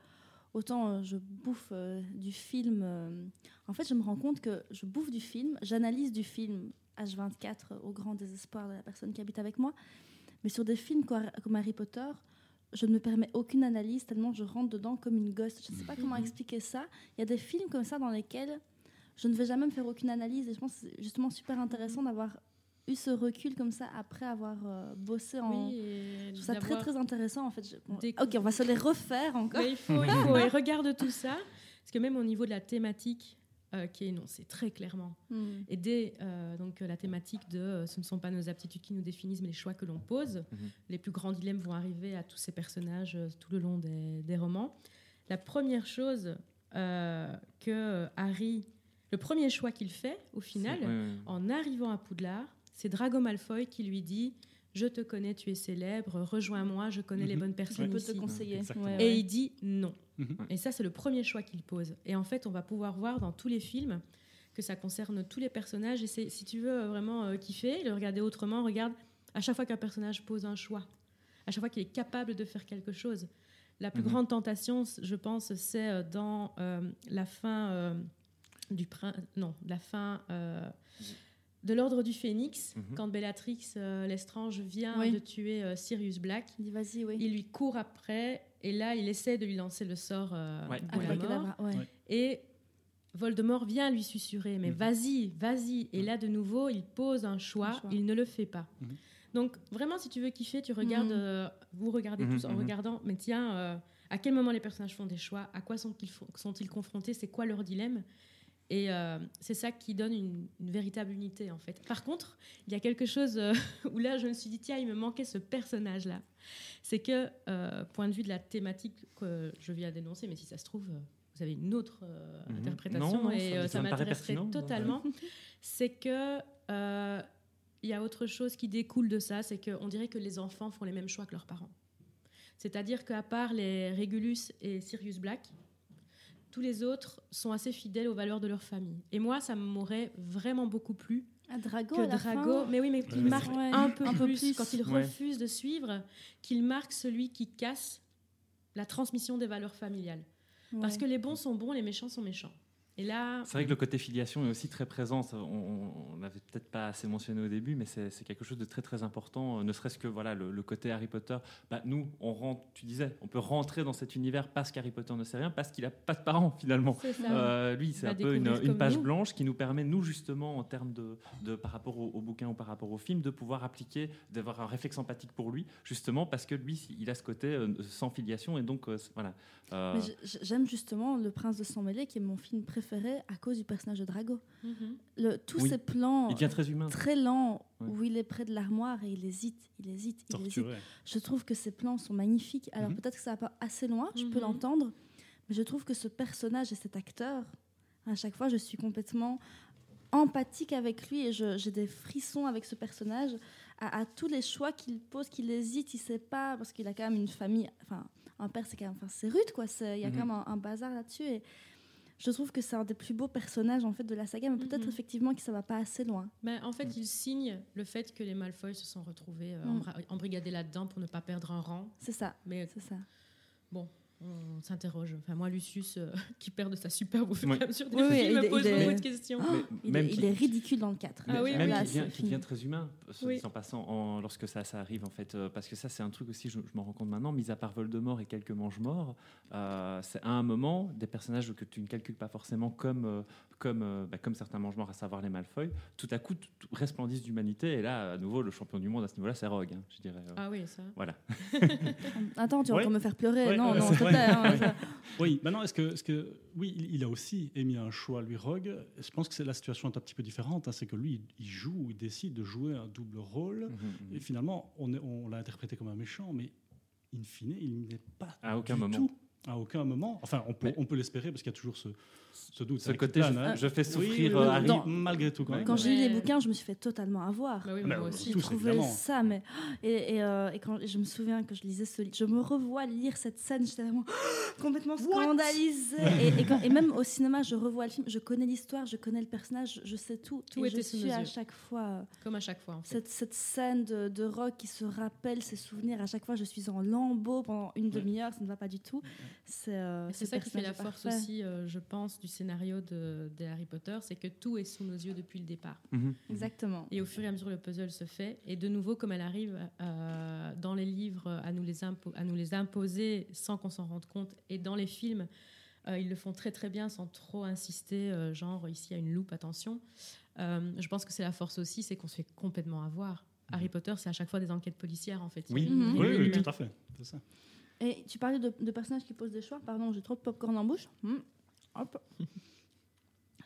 autant euh, je bouffe euh, du film, euh, en fait, je me rends compte que je bouffe du film, j'analyse du film H24 euh, au grand désespoir de la personne qui habite avec moi, mais sur des films comme Harry Potter, je ne me permets aucune analyse tellement je rentre dedans comme une gosse. Je ne sais pas comment Mhm. expliquer ça. Il y a des films comme ça dans lesquels je ne vais jamais me faire aucune analyse et je pense que c'est justement super intéressant d'avoir eu ce recul comme ça après avoir euh, bossé en, Oui, je trouve ça très très intéressant en fait. Je- ok, on va se les refaire encore. Mais il faut, il faut et regarde tout ça, parce que même au niveau de la thématique euh, qui est énoncée très clairement, Hmm. et dès euh, donc euh, la thématique de euh, ce ne sont pas nos aptitudes qui nous définissent, mais les choix que l'on pose, Mhm. les plus grands dilemmes vont arriver à tous ces personnages euh, tout le long des, des romans. La première chose euh, que Harry, le premier choix qu'il fait au final, C'est- ouais, ouais. en arrivant à Poudlard, c'est Drago Malfoy qui lui dit Je te connais, tu es célèbre, rejoins-moi, je connais les Mhm. bonnes Je personnes peux ici. te conseiller. Ouais, Et ouais. il dit non. Mhm. Et ça, c'est le premier choix qu'il pose. Et en fait, on va pouvoir voir dans tous les films que ça concerne tous les personnages. Et c'est- si tu veux euh, vraiment euh, kiffer, le regarder autrement, regarde à chaque fois qu'un personnage pose un choix, à chaque fois qu'il est capable de faire quelque chose. La plus Mhm. grande tentation, je pense, c'est euh, dans euh, la fin euh, du prin- non, la fin euh, de l'ordre du Phénix, Mhm. quand Bellatrix euh, Lestrange vient Oui. de tuer euh, Sirius Black. Il dit vas-y, oui. Il lui court après et là, il essaie de lui lancer le sort euh, Ouais. de Ah, la mort. ouais. Et Voldemort vient lui susurrer, mais Mhm. vas-y, vas-y. Et là, de nouveau, il pose un choix, Un choix. il ne le fait pas. Mhm. Donc vraiment, si tu veux kiffer, tu regardes, euh, vous regardez tous en regardant, mais tiens, euh, à quel moment les personnages font des choix, à quoi sont-ils confrontés, c'est quoi leur dilemme? Et euh, c'est ça qui donne une, une véritable unité en fait. Par contre, il y a quelque chose euh, [LAUGHS] où là je me suis dit tiens il me manquait ce personnage là. C'est que euh, point de vue de la thématique que je viens d'énoncer, mais si ça se trouve vous avez une autre Mhm. interprétation Non, et ça- ça m'intéresserait totalement. [LAUGHS] c'est que il y a autre chose qui découle de ça, c'est qu'on dirait que les enfants font les mêmes choix que leurs parents. C'est-à-dire qu'à part les Régulus et Sirius Black, tous les autres sont assez fidèles aux valeurs de leur famille. Et moi, ça m'aurait vraiment beaucoup plu Drago, que à la Drago, fin. mais oui, mais qu'il Ouais, marque ouais. un peu Un peu plus, quand il Ouais. refuse de suivre, qu'il marque celui qui casse la transmission des valeurs familiales. Parce que les bons sont bons, les méchants sont méchants. Et là, C'est vrai que le côté filiation est aussi très présent. On n'avait peut-être pas assez mentionné au début, mais c'est c'est quelque chose de très très important. euh, Ne serait-ce que voilà le, le côté Harry Potter. Bah, nous, on rentre. Tu disais, on peut rentrer dans cet univers parce qu'Harry Potter ne sait rien, parce qu'il a pas de parents finalement. c'est ça. Euh, lui, c'est va un peu une, page nous. blanche qui nous permet, nous, justement, en termes de, de par rapport au, au bouquin ou par rapport au film, de pouvoir appliquer, d'avoir un réflexe empathique pour lui, justement parce que lui, il a ce côté euh, sans filiation et donc, euh, voilà. Euh, j'aime justement Le Prince de Sang Mêlé, qui est mon film préféré à cause du personnage de Drago. Mhm. Le, tous Oui. ces plans il devient très humain. très lents Ouais. où il est près de l'armoire et il hésite, il hésite, il hésite. Je trouve que ces plans sont magnifiques. Alors Mhm. peut-être que ça va pas assez loin, je peux Mhm. l'entendre, mais je trouve que ce personnage et cet acteur, à chaque fois, je suis complètement empathique avec lui et je- j'ai des frissons avec ce personnage à, à tous les choix qu'il pose, qu'il hésite, il sait pas parce qu'il a quand même une famille, enfin un père c'est quand même, enfin c'est rude quoi, il y a quand même un, un bazar là-dessus et je trouve que c'est un des plus beaux personnages en fait de la saga, mais peut-être Mhm. effectivement que ça va pas assez loin. Ben, en fait, il signe le fait que les Malfoy se sont retrouvés euh, Mm. embrigadés là-dedans pour ne pas perdre un rang. C'est ça, Mais c'est ça. On s'interroge. Enfin, moi, Lucius, euh, [LAUGHS] qui perd de sa superbe au fur et à mesure des Oui, oui, films, il me pose est- beaucoup de questions. Mais Oh, Il, même est, il qu'il- est ridicule dans le 4. Ah oui, même oui, devient, très humain, Oui. en passant, en- lorsque ça, ça arrive, en fait, euh, parce que ça, c'est un truc aussi, je, je m'en rends compte maintenant, mis à part Voldemort et quelques mange-morts, euh, c'est à un moment des personnages que tu ne calcules pas forcément comme, euh, comme, bah, comme certains mange-morts, à savoir les Malfoy, tout à coup resplendissent d'humanité, et là, à nouveau, le champion du monde à ce niveau-là, c'est Rogue, hein, je dirais. euh, Ah oui, ça. Voilà. [LAUGHS] Attends, tu vas Ouais. encore me faire pleurer. Ouais, non, non, hein, Oui, maintenant, est-ce que, est que. Oui, il, a aussi émis un choix, lui, Rogue. Je pense que c'est la situation est un petit peu différente. hein, c'est que lui, il joue, il décide de jouer un double rôle. Mhm, Et mhm. finalement, on, l'a interprété comme un méchant, mais in fine, il n'est pas. À aucun du moment. tout. À aucun moment. Enfin, on peut, Mais- on peut l'espérer parce qu'il y a toujours ce, ce doute. Ce côté, plane, je, hein. je fais souffrir oui, euh, oui, Harry. dans- malgré tout, quand même. Quand j'ai lu les bouquins, je me suis fait totalement avoir. Bah oui, Ah moi bah, aussi. J'ai trouvé évidemment. ça, mais [GASPS] et, et, euh, et quand je me souviens que je lisais ce livre, je me revois lire cette scène, j'étais vraiment [GASPS] complètement scandalisée. [LAUGHS] et, et, quand- et même au cinéma, je revois le film, je connais l'histoire, je connais le personnage, je sais tout. Tout et était je sous suis à yeux. chaque fois euh, Comme à chaque fois, en fait. cette, cette scène de, de Rock qui se rappelle ses souvenirs. À chaque fois, je suis en lambeaux pendant une demi-heure, ça ne va pas du tout. C'est euh, ça qui fait la force aussi, euh, je pense, du scénario de, de Harry Potter, c'est que tout est sous nos yeux depuis le départ. Mhm. Exactement. Et au fur et à mesure, le puzzle se fait. Et de nouveau, comme elle arrive euh, dans les livres à nous les, impo- à nous les imposer sans qu'on s'en rende compte, et dans les films, euh, ils le font très très bien sans trop insister, euh, genre ici il y a une loupe, attention. Euh, je pense que c'est la force aussi, c'est qu'on se fait complètement avoir. Harry Potter, c'est à chaque fois des enquêtes policières en fait. Oui. Mhm. Oui, tout à fait. C'est ça. Et tu parlais de, de personnages qui posent des choix. Pardon, j'ai trop de popcorn en bouche. Hmm. Hop.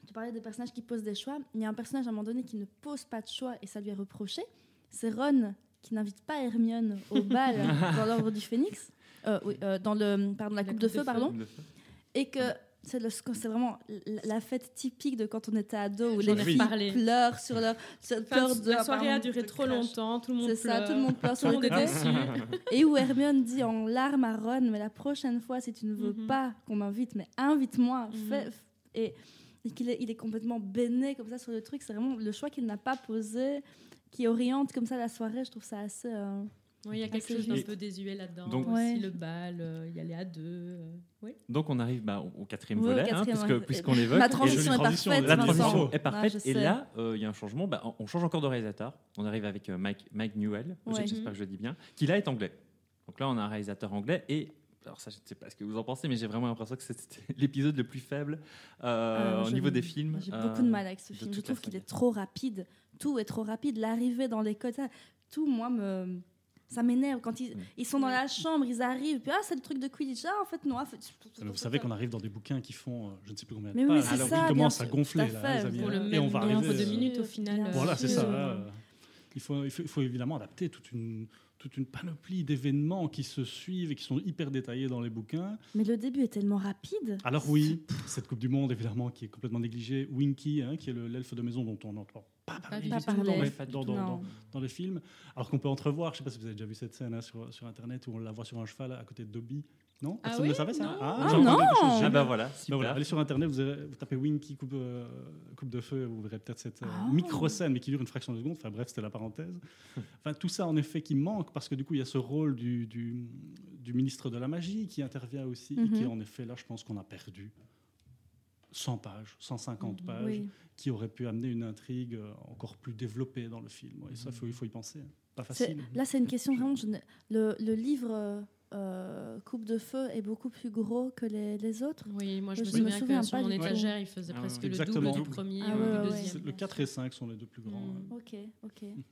tu parlais des personnages qui posent des choix. Il y a un personnage à un moment donné qui ne pose pas de choix et ça lui est reproché. C'est Ron qui n'invite pas Hermione au bal [LAUGHS] dans l'ordre du Phénix. Euh, oui, euh, dans le, pardon, la, coupe, de feu, pardon. Feu. Et que c'est vraiment la- fête typique de quand on était ado où les filles pleurent sur leur sur Enfin, peur de la soirée a duré trop crash. longtemps, tout le monde C'est ça, pleure. tout le monde pleure sur le côté. Et où Hermione dit en larmes à Ron, mais la prochaine fois, si tu ne veux Mhm. pas qu'on m'invite, mais invite-moi. Fais- Et, et qu'il est, il est complètement béné comme ça sur le truc. C'est vraiment le choix qu'il n'a pas posé, qui oriente comme ça la soirée. Je trouve ça assez... euh, Oui, il y a quelque chose d'un peu désuet là-dedans. Donc- aussi Ouais. le bal, euh, y aller à deux. euh, oui. Donc on arrive bah, au au quatrième au volet, hein, puisqu'on l'évoque. Et transition est transition, parfaite, la La transition est Ah, parfaite. et là, euh, il y a un changement. Bah, on- change encore de réalisateur. On arrive avec euh, Mike, Mike Newell, Ouais. j'espère que je le dis bien, qui là est anglais. Donc là, on a un réalisateur anglais. Et alors ça, je ne sais pas ce que vous en pensez, mais j'ai vraiment l'impression que c'était [LAUGHS] l'épisode le plus faible euh, Ah, au niveau des films. J'ai euh, beaucoup de mal avec ce film. Je la trouve qu'il est trop rapide. Tout est trop rapide. L'arrivée dans l'école, ça, tout, moi, me... ça m'énerve. Quand ils, Mm. ils sont dans la chambre, ils arrivent, puis ah, c'est le truc de Quidditch. Ah, en fait, non. en fait, vous savez qu'on arrive dans des bouquins qui font euh, je ne sais plus combien de Mais oui, pages. c'est Alors ça, ils bien commencent à gonfler tout à là, fait. les amis, Pour le et on va arriver. de euh, minutes au final. Voilà, c'est ça. euh, il, faut, il, faut, il faut évidemment adapter toute une, toute une panoplie d'événements qui se suivent et qui sont hyper détaillés dans les bouquins. Mais le début est tellement rapide. Alors oui, cette Coupe du Monde, évidemment, qui est complètement négligée. Winky, hein, qui est le- l'elfe de maison dont on n'entend pas parler dans, dans- dans les films. Alors qu'on peut entrevoir, je ne sais pas si vous avez déjà vu cette scène hein, sur, sur Internet, où on la voit sur un cheval à côté de Dobby. Non Ah Personne oui ne savait ça Non. Ah j'ai entendu non chose Ah bah voilà, Ben voilà, allez sur internet, vous, avez- vous tapez Winky coupe, euh, coupe de feu, vous verrez peut-être cette euh, Ah. micro-scène, mais qui dure une fraction de seconde. Enfin bref, c'était la parenthèse. [LAUGHS] Enfin, tout ça, en effet, qui manque, parce que du coup, il y a ce rôle du, du, du ministre de la magie qui intervient aussi, et qui, Mhm. en effet, là, je pense qu'on a perdu 100 pages, 150 Mhm. pages, Oui. qui auraient pu amener une intrigue euh, encore plus développée dans le film. Et ça, il faut y penser. Pas facile. Là, c'est une question vraiment. je ne- le, le livre euh, euh, Coupe de feu est beaucoup plus gros que les, les autres. Oui, moi je Je me me souviens, souviens que sur pas mon étagère, il faisait Ah, presque le double du premier Ah ou ouais, du ouais, deuxième. Le 4 et 5 sont les deux plus grands. Hein. Ok, ok. [LAUGHS]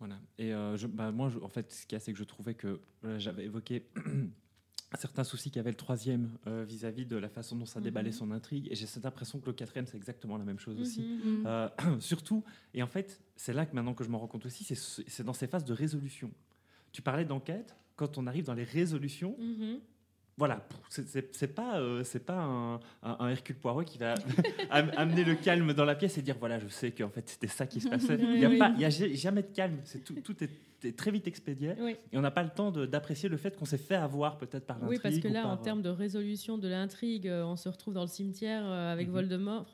Voilà. Et euh, je- bah, moi, je- en fait, ce qu'il y a, c'est que je trouvais que voilà, j'avais évoqué [CLEARS THROAT] certains soucis qu'avait le troisième euh, vis-à-vis de la façon dont ça déballait Mhm. son intrigue. Et j'ai cette impression que le quatrième, c'est exactement la même chose aussi. Mhm. Euh, [CLEARS THROAT] surtout, et en fait, c'est là que maintenant que je m'en rends compte aussi, c'est ce- c'est dans ces phases de résolution. Tu parlais d'enquête, quand on arrive dans les résolutions, Mhm. voilà, c'est- c'est c'est pas, euh, c'est pas un, un- un Hercule Poirot qui va [LAUGHS] am- amener le calme dans la pièce et dire voilà, je sais qu'en fait c'était ça qui se passait. [LAUGHS] Il n'y a, Oui. pas- il y a ja- jamais de calme, c'est tout, tout est, est très vite expédié Oui. et on n'a pas le temps de- d'apprécier le fait qu'on s'est fait avoir peut-être par l'intrigue. Oui, parce que là, par, en euh, termes de résolution de l'intrigue, euh, on se retrouve dans le cimetière avec Mhm. Voldemort.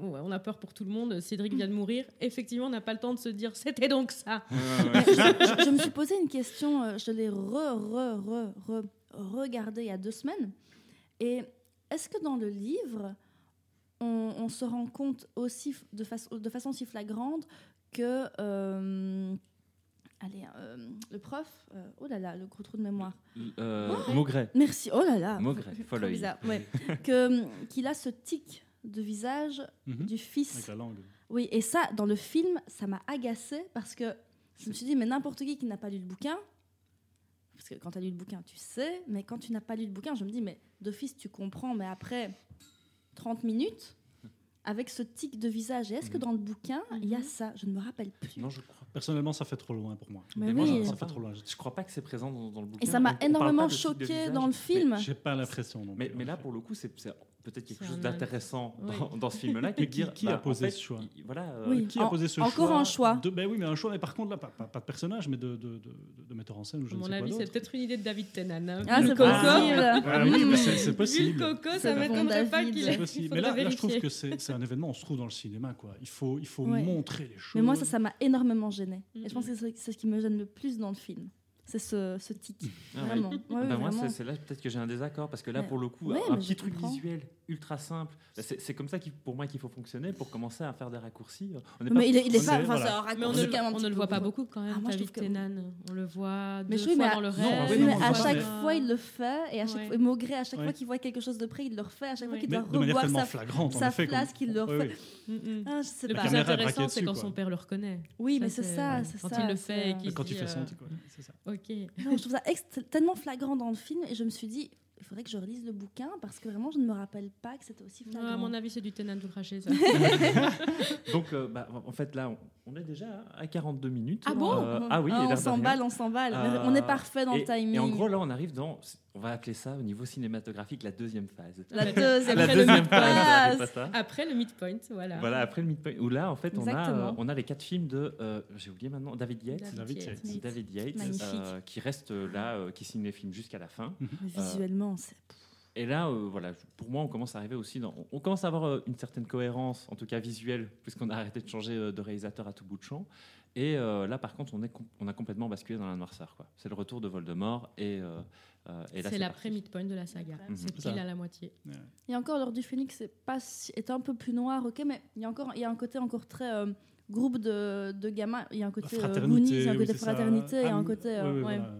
Ouais, on a peur pour tout le monde. Cédric vient de mourir. Effectivement, on n'a pas le temps de se dire c'était donc ça. ouais, ouais, ouais. [LAUGHS] je, je me suis posé une question, euh, je l'ai re, re, re, re, regardé il y a deux semaines. Et est-ce que dans le livre, on, on se rend compte aussi de, façon de façon si flagrante que. euh, allez, euh, le prof. euh, oh là là, le gros trou de mémoire. Euh, Maugret. Merci. Oh là là. Maugret, bizarre, ouais. [LAUGHS] Que, qu'il a ce tic de visage Mhm. du fils Avec la langue. oui, et ça, dans le film, ça m'a agacé parce que je me suis dit, mais n'importe qui qui n'a pas lu le bouquin, parce que quand tu as lu le bouquin, tu sais, mais quand tu n'as pas lu le bouquin, je me dis, mais d'office, tu comprends, mais après 30 minutes, avec ce tic de visage, et est-ce que Mhm. dans le bouquin, il y a Mhm. ça? Je ne me rappelle plus. Non, je crois. Personnellement, ça fait trop loin pour moi. Mais Mais moi, oui. je Ça crois fait pas. trop loin. Je crois pas que c'est présent dans, dans le bouquin. Et ça m'a énormément choqué dans le film. J'ai pas l'impression non Mais, plus, mais en là, pour le coup, c'est c'est peut-être quelque chose d'intéressant Oui. dans, dans ce film-là. qui- dire, qui a en posé fait, ce choix il- Voilà. euh, Oui. Qui a En- posé ce encore choix un choix. de, ben oui, mais un choix. Mais par contre, là, pas, pas- pas de personnage, mais de, de, de, de metteur en scène ou je À ne mon sais avis, c'est peut-être une idée de David Tennant. hein. Ah, c'est possible. Ah oui, mais c'est- c'est [LAUGHS] Vu le possible. coco, ça bon, pas qu'il C'est ait. possible. Mais là, je trouve que c'est c'est un événement, on se trouve dans le cinéma. Quoi. Il faut, il faut Ouais. montrer les choses. Mais moi, ça, ça m'a énormément gêné. Et je pense que c'est c'est ce qui me gêne le plus dans le film. C'est ce, ce tic. Ah. Vraiment. Ouais, Bah, moi, c'est- c'est là peut-être que j'ai un désaccord parce que là, pour le coup, ouais, un petit truc comprends. visuel ultra simple, bah, c'est comme ça qu'il- pour moi qu'il faut fonctionner pour commencer à faire des raccourcis. On Mais pas- il est, il pas. Enfin, voilà. Mais on ne, on le voit pas beaucoup quand même, Ah, moi, je trouve que- Tennant. On le voit Mais deux je- fois mais dans le à- rêve. Oui, mais à chaque mais- fois, il le fait. Et à chaque Ouais. fois, et Maugré, à chaque Ouais. fois qu'il voit quelque chose de près, il le refait. À chaque fois qu'il doit revoir sa, sa effet. place comme- qu'il le refait. oui. Ah, je sais Le pas. plus intéressant, c'est quand son père le reconnaît. Oui, mais Ça, c'est ça. ouais. c'est Quand il le fait et qu'il- Quand il fait euh, son ça. Ok. Je trouve ça tellement flagrant dans le film. Et je me suis dit, il faudrait que je relise le bouquin parce que vraiment, je ne me rappelle pas que c'était aussi flagrant. à mon avis, c'est du craché, ça. [LAUGHS] [LAUGHS] Donc, euh, bah, en fait, là, on, est déjà à 42 minutes. Ah bon Euh, Ah oui, Ah, on s'emballe, on s'emballe. Euh, on est parfait dans et, le timing. Et en gros, là, on arrive dans, on va appeler ça au niveau cinématographique la deuxième phase. la deuxième, la Après le deuxième midpoint. phase. Après le midpoint, voilà. Voilà, après le midpoint, où là, en fait, on a, euh, on a les quatre films de, euh, j'ai oublié maintenant, David Yates. David Yates. Yates. David Yates, Magnifique. euh, qui reste euh, là, euh, qui signe les films jusqu'à la fin. Visuellement, c'est. Et là, euh, voilà, pour moi, on commence à arriver aussi dans. On commence à avoir euh, une certaine cohérence, en tout cas visuelle, puisqu'on a arrêté de changer euh, de réalisateur à tout bout de champ. Et euh, là, par contre, on, est on a complètement basculé dans la noirceur. C'est le retour de Voldemort. Et, euh, euh, et C'est parti. l'après-midpoint de la saga. Mhm. C'est pile à la moitié. Il y a encore l'heure du phénix, c'est pas si- est un peu plus noir, ok, mais il y a encore il y a un côté encore très euh, groupe de, de gamins. Il y a un côté Goonies, il y a un côté fraternité, il y a un Am- côté euh, oui, oui, ouais, voilà.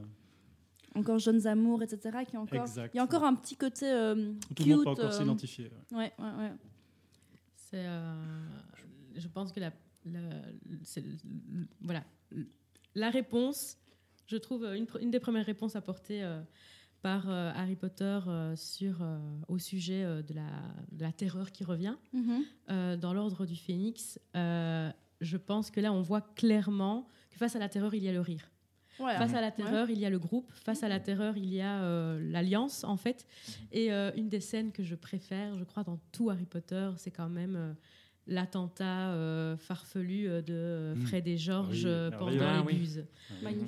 Encore jeunes amours, etc. Qui est encore. Exact. Il y a encore un petit côté euh, Tout le monde cute. peut encore euh, s'identifier. ouais. ouais, ouais. C'est, euh, je pense que la, c'est voilà, la réponse, je trouve une, pr- une des premières réponses apportées euh, par euh, Harry Potter euh, sur, euh, au sujet euh, de, la, de la terreur qui revient Mhm. euh, dans l'ordre du Phénix. euh, je pense que là, on voit clairement que face à la terreur, il y a le rire. Ouais, Face à la ouais. terreur, il y a le groupe. Face à la terreur, il y a euh, l'alliance, en fait. Et euh, une des scènes que je préfère, je crois, dans tout Harry Potter, c'est quand même euh, l'attentat euh, farfelu de euh, Mm. Fred et George Oui, euh, merveilleux. pendant Ah, les oui. buses.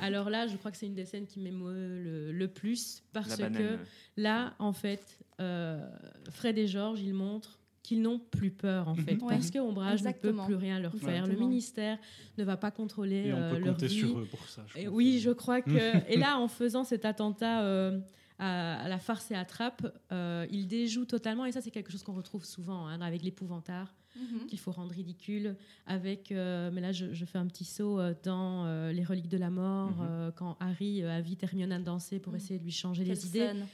Alors là, je crois que c'est une des scènes qui m'émeut le, le plus parce que là, en fait, euh, Fred et George, ils montrent qu'ils n'ont plus peur, en fait, Mhm. parce que Ombrage ne peut Exactement. plus rien leur faire. Le ministère ne va pas contrôler Et on euh, peut leur compter vie. sur eux pour ça. je Et oui, je crois que. et là, en faisant cet attentat euh, à, à la farce et attrape, euh, il déjoue totalement. Et ça, c'est quelque chose qu'on retrouve souvent hein, avec l'épouvantard Mhm. qu'il faut rendre ridicule. Avec, euh, mais là, je, je fais un petit saut euh, dans euh, les reliques de la mort, Mhm. euh, quand Harry invite Hermione à danser pour Mhm. essayer de lui changer Quelle les idées. scène.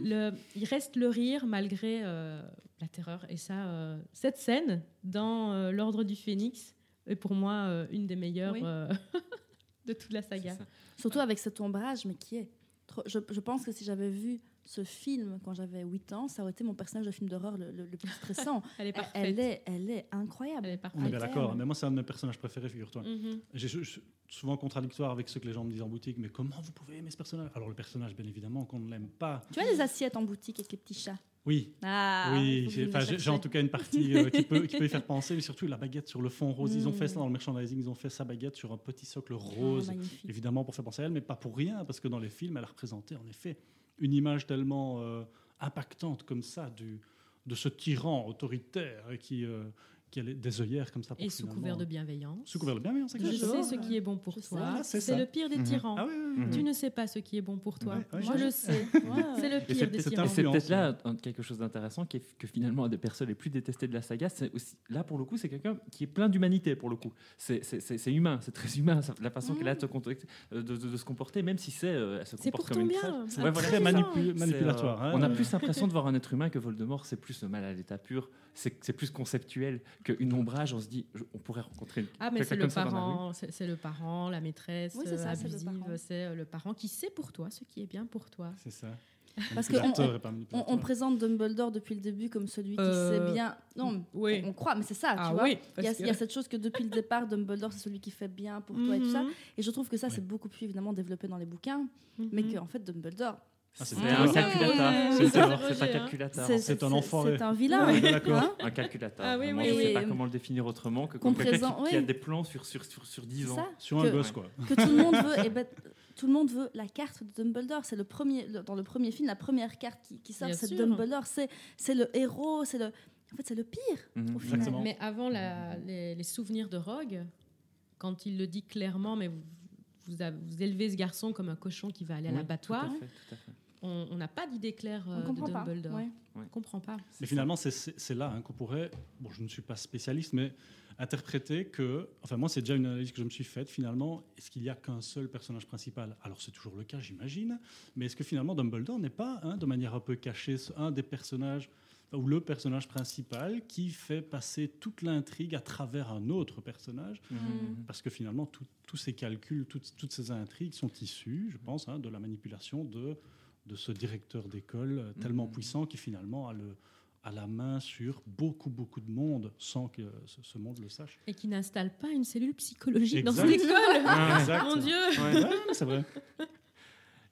Le- il reste le rire malgré euh, la terreur. Et ça, euh, cette scène dans euh, l'Ordre du Phénix est pour moi euh, une des meilleures Oui. euh, [LAUGHS] de toute la saga. Surtout avec cet ombrage, mais qui est. trop- Je, je pense que si j'avais vu ce film quand j'avais 8 ans, ça aurait été mon personnage de film d'horreur le, le- le plus stressant. [LAUGHS] Elle est elle, parfaite. elle est, elle est incroyable. Elle est On est bien d'accord. Mais moi, c'est un de mes personnages préférés, figure-toi. Mhm. Je- souvent contradictoire avec ce que les gens me disent en boutique. Mais comment vous pouvez aimer ce personnage? Alors, le personnage, bien évidemment, qu'on ne l'aime pas. Tu as les assiettes en boutique avec les petits chats? Oui, Ah, oui, j'ai en tout cas une partie euh, qui, peut, qui peut y faire [LAUGHS] penser, mais surtout la baguette sur le fond rose. Ils ont fait ça Mm. dans le merchandising, ils ont fait sa baguette sur un petit socle Ah, rose, évidemment pour faire penser à elle, mais pas pour rien, parce que dans les films, elle a représenté en effet une image tellement euh, impactante comme ça du, de ce tyran autoritaire qui, euh, qui a les- des œillères comme ça. Pour Et sous couvert de bienveillance. Sous couvert de bienveillance, Je sais ce qui est bon pour toi. c'est le pire des Mhm. tyrans. Ah oui, oui, oui. Tu ne sais pas ce qui est bon pour toi. Ouais, ouais, Moi, je sais. [LAUGHS] C'est le pire des tyrans. c'est peut-être là quelque chose d'intéressant qui est que finalement un des persos les plus détestés de la saga, c'est aussi là pour le coup c'est quelqu'un qui est plein d'humanité pour le coup. C'est- humain, c'est très humain la façon qu'elle a de se, euh, de, de- de se comporter, même si c'est euh, elle se C'est comporte pour comme ton une bien. crève. C'est Ouais, voilà, très manipulatoire. euh, hein. on a plus l'impression de voir un être humain que Voldemort, c'est plus le mal à l'état pur, c'est c'est plus conceptuel qu'une ombrage. On se dit, je- on pourrait rencontrer Ah, mais c'est le parent, c'est c'est le parent, la maîtresse Oui, c'est ça, c'est le abusive, parent. c'est euh, le parent qui sait pour toi ce qui est bien pour toi. C'est ça. Parce que Manipulateur on- présente Dumbledore depuis le début comme celui qui Euh, sait bien. Non, oui. on, on croit, mais c'est ça, Ah tu vois. oui, Il y, a, il y a que- cette chose que depuis le départ, Dumbledore, c'est celui qui fait bien pour toi et tout ça. Mhm. Et je trouve que ça, Ouais. c'est beaucoup plus évidemment développé dans les bouquins, mais Mhm. qu'en fait, Dumbledore, Ah, c'est C'est un calculateur. C'est un- vrai, c'est un calculateur. c'est c'est un c'est- enfoiré. C'est un vilain. Ouais, d'accord. hein. Un calculateur. Ah oui, Vraiment, oui, je ne sais pas comment le définir autrement que comme quelqu'un qui, qui a des plans sur, sur, sur, sur 10 C'est ans. ça. Sur un Que- gosse, quoi. que tout le monde veut. Et ben, [LAUGHS] tout le monde veut la carte de Dumbledore. C'est le premier le- dans le premier film, la première carte qui, qui sort, c'est. Dumbledore. C'est c'est le héros. C'est le. En fait, c'est le pire. Mhm. Au final. Exactement. Mais avant la- les, les souvenirs de Rogue, quand il le dit clairement, mais vous, vous, élevez ce garçon comme un cochon qui va aller à Oui, l'abattoir, Tout à fait, tout à fait. On n'a pas d'idée claire On euh, de comprend pas. Dumbledore. ouais. On ne comprend pas. Mais finalement, c'est- là hein, qu'on pourrait, bon, je ne suis pas spécialiste, mais interpréter que, enfin moi, c'est déjà une analyse que je me suis faite finalement, est-ce qu'il n'y a qu'un seul personnage principal? Alors c'est toujours le cas, j'imagine, mais est-ce que finalement Dumbledore n'est pas, hein, de manière un peu cachée, un des personnages, ou le personnage principal qui fait passer toute l'intrigue à travers un autre personnage? Mhm. parce que finalement, tous ces calculs, toutes, toutes ces intrigues sont issues, je pense, hein, de la manipulation de, de ce directeur d'école euh, tellement Mhm. puissant qui finalement a, le, a la main sur beaucoup, beaucoup de monde sans que ce, monde le sache. Et qui n'installe pas une cellule psychologique dans son école. Ah, Exact. Mon Dieu ouais. Ouais, c'est vrai.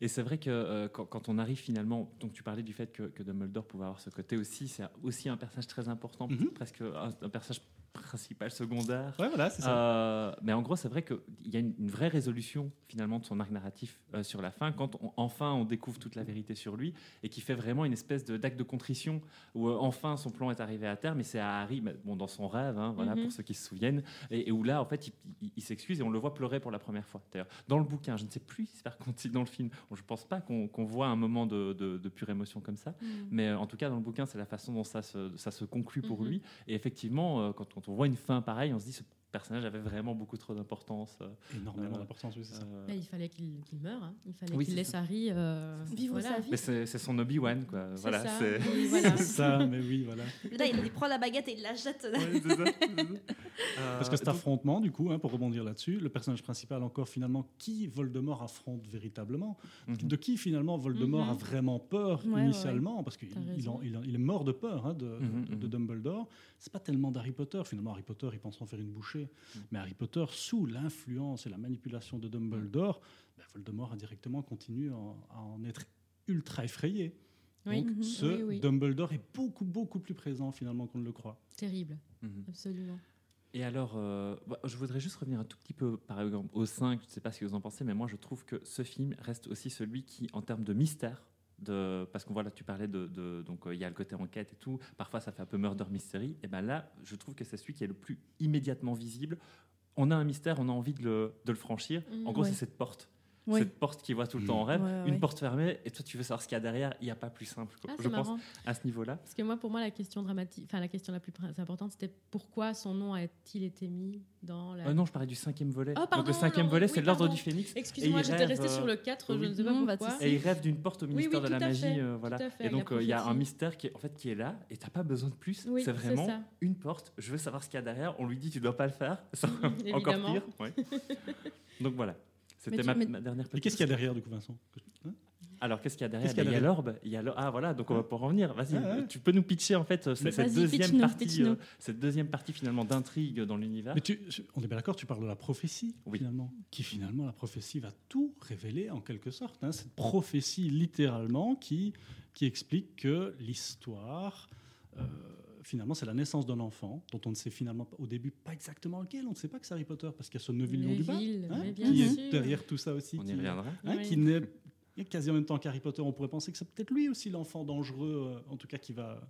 Et c'est vrai que euh, quand, quand on arrive finalement, donc tu parlais du fait que, que Dumbledore pouvait avoir ce côté aussi, c'est aussi un personnage très important, Mhm. presque un, un personnage principal, secondaire. Ouais, voilà, c'est ça. Euh, mais en gros, c'est vrai qu'il y a une, une vraie résolution finalement de son arc narratif euh, sur la fin, quand on- enfin on découvre toute la vérité sur lui et qui fait vraiment une espèce de- d'acte de, contrition où euh, enfin son plan est arrivé à terme. Et c'est à Harry, mais bon, dans son rêve, hein, voilà, Mhm. pour ceux qui se souviennent, et, et où là en fait il, il- il s'excuse et on le voit pleurer pour la première fois. D'ailleurs, dans le bouquin, je ne sais plus si par contre si dans le film, bon, je pense pas qu'on voit un moment de, de- de pure émotion comme ça. Mais euh, en tout cas, dans le bouquin, c'est la façon dont ça se, ça se conclut pour Mhm. lui. Et effectivement, euh, quand, on voit une fin pareille, on se dit, personnage avait vraiment beaucoup trop d'importance. euh, Énormément Euh, d'importance, oui, c'est ça. euh, il fallait qu'il qu'il meure. hein. Il fallait Oui, qu'il laisse ça. Harry euh, Vivre voilà. sa vie. mais c'est son Obi-Wan, quoi. C'est Voilà, ça. c'est. [LAUGHS] Voilà. Ça, mais oui, voilà. Là, il, prend la baguette et il la jette. Ouais, c'est ça, c'est ça. [LAUGHS] Parce que cet affrontement, du coup, hein, pour rebondir là-dessus, le personnage principal, encore finalement, qui Voldemort affronte véritablement? Mhm. De qui finalement Voldemort Mhm. a vraiment peur Ouais, ouais, initialement? Parce qu'il il il il est mort de peur hein, de, Mhm, de- de mhm. Dumbledore. C'est pas tellement d'Harry Potter. Finalement, Harry Potter, il pense en faire une bouchée. Mais Harry Potter, sous l'influence et la manipulation de Dumbledore, ben, Voldemort a directement continué en- à en être ultra effrayé. Oui. Donc, Mhm. ce Oui, oui. Dumbledore est beaucoup, beaucoup plus présent finalement qu'on ne le croit. Terrible, Mhm. absolument. Et alors, euh, bah, je voudrais juste revenir un tout petit peu, par exemple, au 5, je ne sais pas ce que vous en pensez, mais moi je trouve que ce film reste aussi celui qui, en termes de mystère, de, parce qu'on voit là, tu parlais de, de- donc euh, il y a le côté enquête et tout, parfois ça fait un peu murder mystery, et ben là, je trouve que c'est celui qui est le plus immédiatement visible. On a un mystère, on a envie de le, de le franchir. En gros, Ouais. c'est cette porte. Oui. Cette porte qui voit tout le temps en rêve, Ouais, ouais, une ouais. porte fermée, et toi tu veux savoir ce qu'il y a derrière, il n'y a pas plus simple. quoi. Ah, je pense à ce niveau-là. Parce que moi, pour moi, la question dramatique, enfin la question la plus importante, c'était pourquoi son nom a-t-il été mis dans la. Euh, non, je parlais du cinquième volet. Oh, donc pardon, le cinquième volet, oui, c'est l'ordre du phénix. Excuse-moi, j'étais rêve, restée sur euh, le 4, je oui. ne sais pas pourquoi. souci. Et il rêve d'une porte au ministère oui, de la magie. euh, voilà. tout à fait, et donc, euh, il y a un mystère qui est, en fait, qui est là et tu n'as pas besoin de plus. Oui, c'est vraiment une porte. Je veux savoir ce qu'il y a derrière. On lui dit, tu ne dois pas le faire. Ça, [LAUGHS] Encore pire. ouais. [LAUGHS] donc voilà. C'était ma, dernière Et petite. qu'est-ce qu'il y a derrière, du coup, Vincent Hein Alors, qu'est-ce qu'il y a derrière Qu'est-ce qu'il y a Ben, Il y a derrière l'orbe. Il y a l'or- Ah, voilà. Donc, on va pouvoir en venir. Vas-y. Ouais. Tu peux nous pitcher, en fait, cette, deuxième partie, euh, cette deuxième partie, finalement, d'intrigue dans l'univers. Mais tu, on est bien d'accord, tu parles de la prophétie, Oui. finalement. Qui, finalement, la prophétie va tout révéler, en quelque sorte. hein. Cette prophétie, littéralement, qui, qui explique que l'histoire, euh, finalement, c'est la naissance d'un enfant, dont on ne sait finalement pas- au début pas exactement lequel. On ne sait pas que c'est Harry Potter, parce qu'il y a ce Neville Londubat, hein, qui est derrière tout ça aussi. On y qui- reviendra. hein, Oui. qui naît quasi en même temps qu'Harry Potter. On pourrait penser que c'est peut-être lui aussi l'enfant dangereux, euh, en tout cas qui va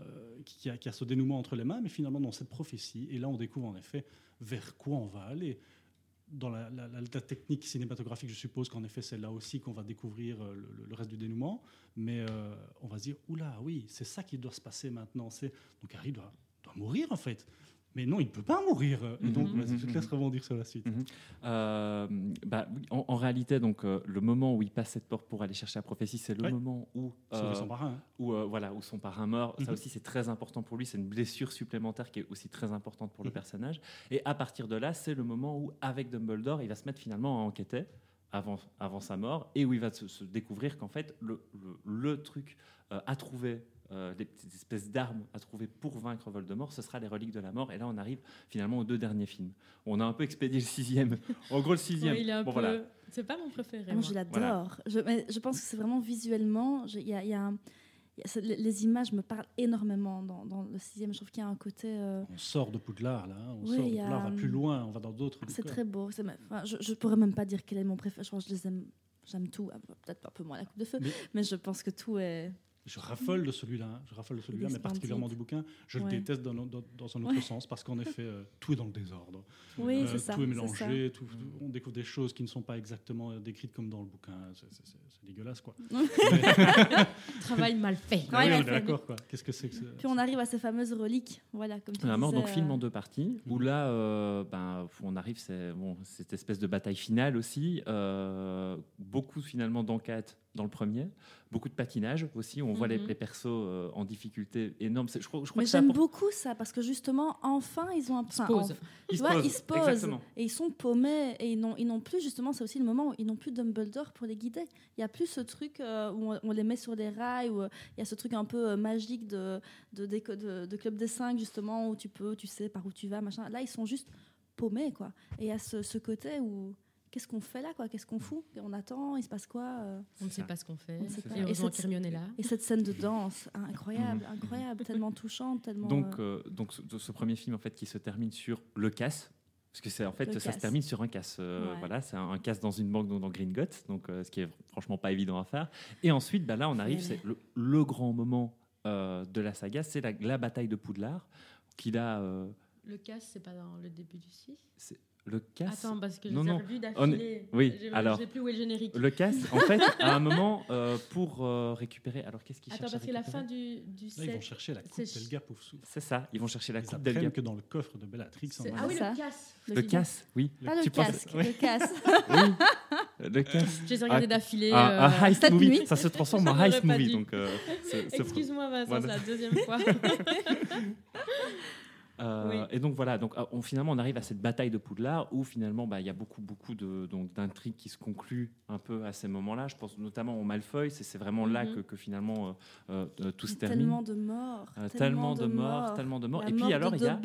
euh, qui, qui a, qui a ce dénouement entre les mains, mais finalement dans cette prophétie. Et là, on découvre en effet vers quoi on va aller. Dans la, technique cinématographique, je suppose qu'en effet, c'est là aussi qu'on va découvrir euh, le, reste du dénouement. Mais euh, on va se dire, oula, oui, c'est ça qui doit se passer maintenant. Donc Harry doit mourir en fait. Mais non, il ne peut pas mourir. Et donc, Mhm, vas-y, je te laisse rebondir sur la suite. Mhm. Euh, bah, en, en réalité, donc, euh, le moment où il passe cette porte pour aller chercher la prophétie, c'est le moment où, euh, son parrain. hein. où, euh, voilà, où son parrain meurt. Ça Mhm. aussi, c'est très important pour lui. C'est une blessure supplémentaire qui est aussi très importante pour le Mhm. personnage. Et à partir de là, c'est le moment où, avec Dumbledore, il va se mettre finalement à enquêter avant, avant sa mort et où il va se, se découvrir qu'en fait, le, le, le truc euh, à trouver, euh, les petites espèces d'armes à trouver pour vaincre Voldemort, ce sera les reliques de la mort. Et là, on arrive finalement aux deux derniers films. On a un peu expédié le sixième. [LAUGHS] En gros, le sixième. Ouais, il est un bon, peu. voilà. C'est pas mon préféré. Ah, moi, je l'adore. Je, mais je pense que c'est vraiment visuellement. Il y a, il y a un- il y a- c'est- les, images me parlent énormément dans, dans le sixième. Je trouve qu'il y a un côté. euh, On sort de Poudlard, là. hein. On Oui, sort de il y a, Poudlard, on va plus loin, on va dans d'autres. c'est décors. très beau. C'est enfin, je, je pourrais même pas dire quel est mon préféré. Je pense que je les aime. J'aime tout. Ah, Peut-être un peu moins la coupe de feu, Mais- mais, je pense que tout est. Je raffole de celui-là, hein. je raffole de celui-là, mais particulièrement du bouquin. Je le déteste dans, dans- dans un autre Ouais. sens parce qu'en effet, euh, tout est dans le désordre. Oui, Euh, c'est ça. Tout est mélangé, tout- tout- on découvre des choses qui ne sont pas exactement euh, décrites comme dans le bouquin. C'est- dégueulasse, quoi. [LAUGHS] Travail mal fait. Oui, on est d'accord, quoi. Qu'est-ce que c'est que ça Puis on arrive à ces fameuses reliques. Voilà, comme tu La mort, disais, donc film euh, en deux parties, où là, euh, ben, on arrive, c'est bon, cette espèce de bataille finale aussi, euh, beaucoup finalement d'enquêtes dans le premier, beaucoup de patinage aussi, où on voit les, Mhm. les persos euh, en difficulté énorme. Je crois, je crois Mais j'aime apporte- beaucoup ça parce que justement, enfin, ils ont un. Se enfin, pose. enfin, Ils tu se vois, posent, ils se posent exactement. et ils sont paumés et ils n'ont, ils n'ont plus justement, c'est aussi le moment où ils n'ont plus Dumbledore pour les guider. Il n'y a plus ce truc euh, où on, on les met sur des rails, où euh, il y a ce truc un peu euh, magique de, de, déco- de, de Club des 5 justement où tu peux, tu sais par où tu vas, machin. Là, ils sont juste paumés quoi. Et il y a ce, ce côté où qu'est-ce qu'on fait là quoi Qu'est-ce qu'on fout Et On attend, il se passe quoi euh On ne sait pas ce qu'on fait. On ne sait pas. Et Et heureusement cette- est là. Et cette scène de danse, hein, incroyable, incroyable, tellement touchante, tellement. Donc, euh, euh, donc ce, ce premier film en fait qui se termine sur le casse. Parce que c'est en fait Le ça se termine sur un casse. euh, Ouais. Voilà, c'est un, un casse dans une banque donc dans Gringotts, donc euh, ce qui est franchement pas évident à faire. Et ensuite, bah, là, on arrive, c'est le, le grand moment euh, de la saga, c'est la, la bataille de Poudlard, qu'il a. euh, Le casse, c'est pas dans le début du 6 Le casse. Attends, parce que Non, non. revus On oui, J'ai- alors. Je sais plus où est le générique. Le casse, en fait, [LAUGHS] à un moment, euh, pour euh, récupérer. Alors, qu'est-ce qu'ils Attends, cherchent à parce que la fin du, du Là, ils vont set. chercher la coupe c'est- d'Elga Poufsou. C'est ça, ils vont chercher la Ils coupe d'Elga. que dans le coffre de Bellatrix, en Ah oui, le casse. Le film. casse, oui. Pas le Tu penses- casque, oui. le casque. [LAUGHS] Oui, le casse. Je les ai regardés Ah, d'affilée. Un, euh, un heist movie, nuit. ça se transforme en heist movie. Donc, Excuse-moi, Vincent, c'est la deuxième fois. [LAUGHS] Euh, Oui. Et donc voilà, donc euh, on, finalement on arrive à cette bataille de Poudlard où finalement bah, il y a beaucoup beaucoup de donc d'intrigues qui se concluent un peu à ces moments-là. Je pense notamment au Malfoy, c'est vraiment là Mhm. que, que finalement euh, euh, tout se termine. Tellement de morts. Tellement de morts, tellement de morts. Et puis alors il y a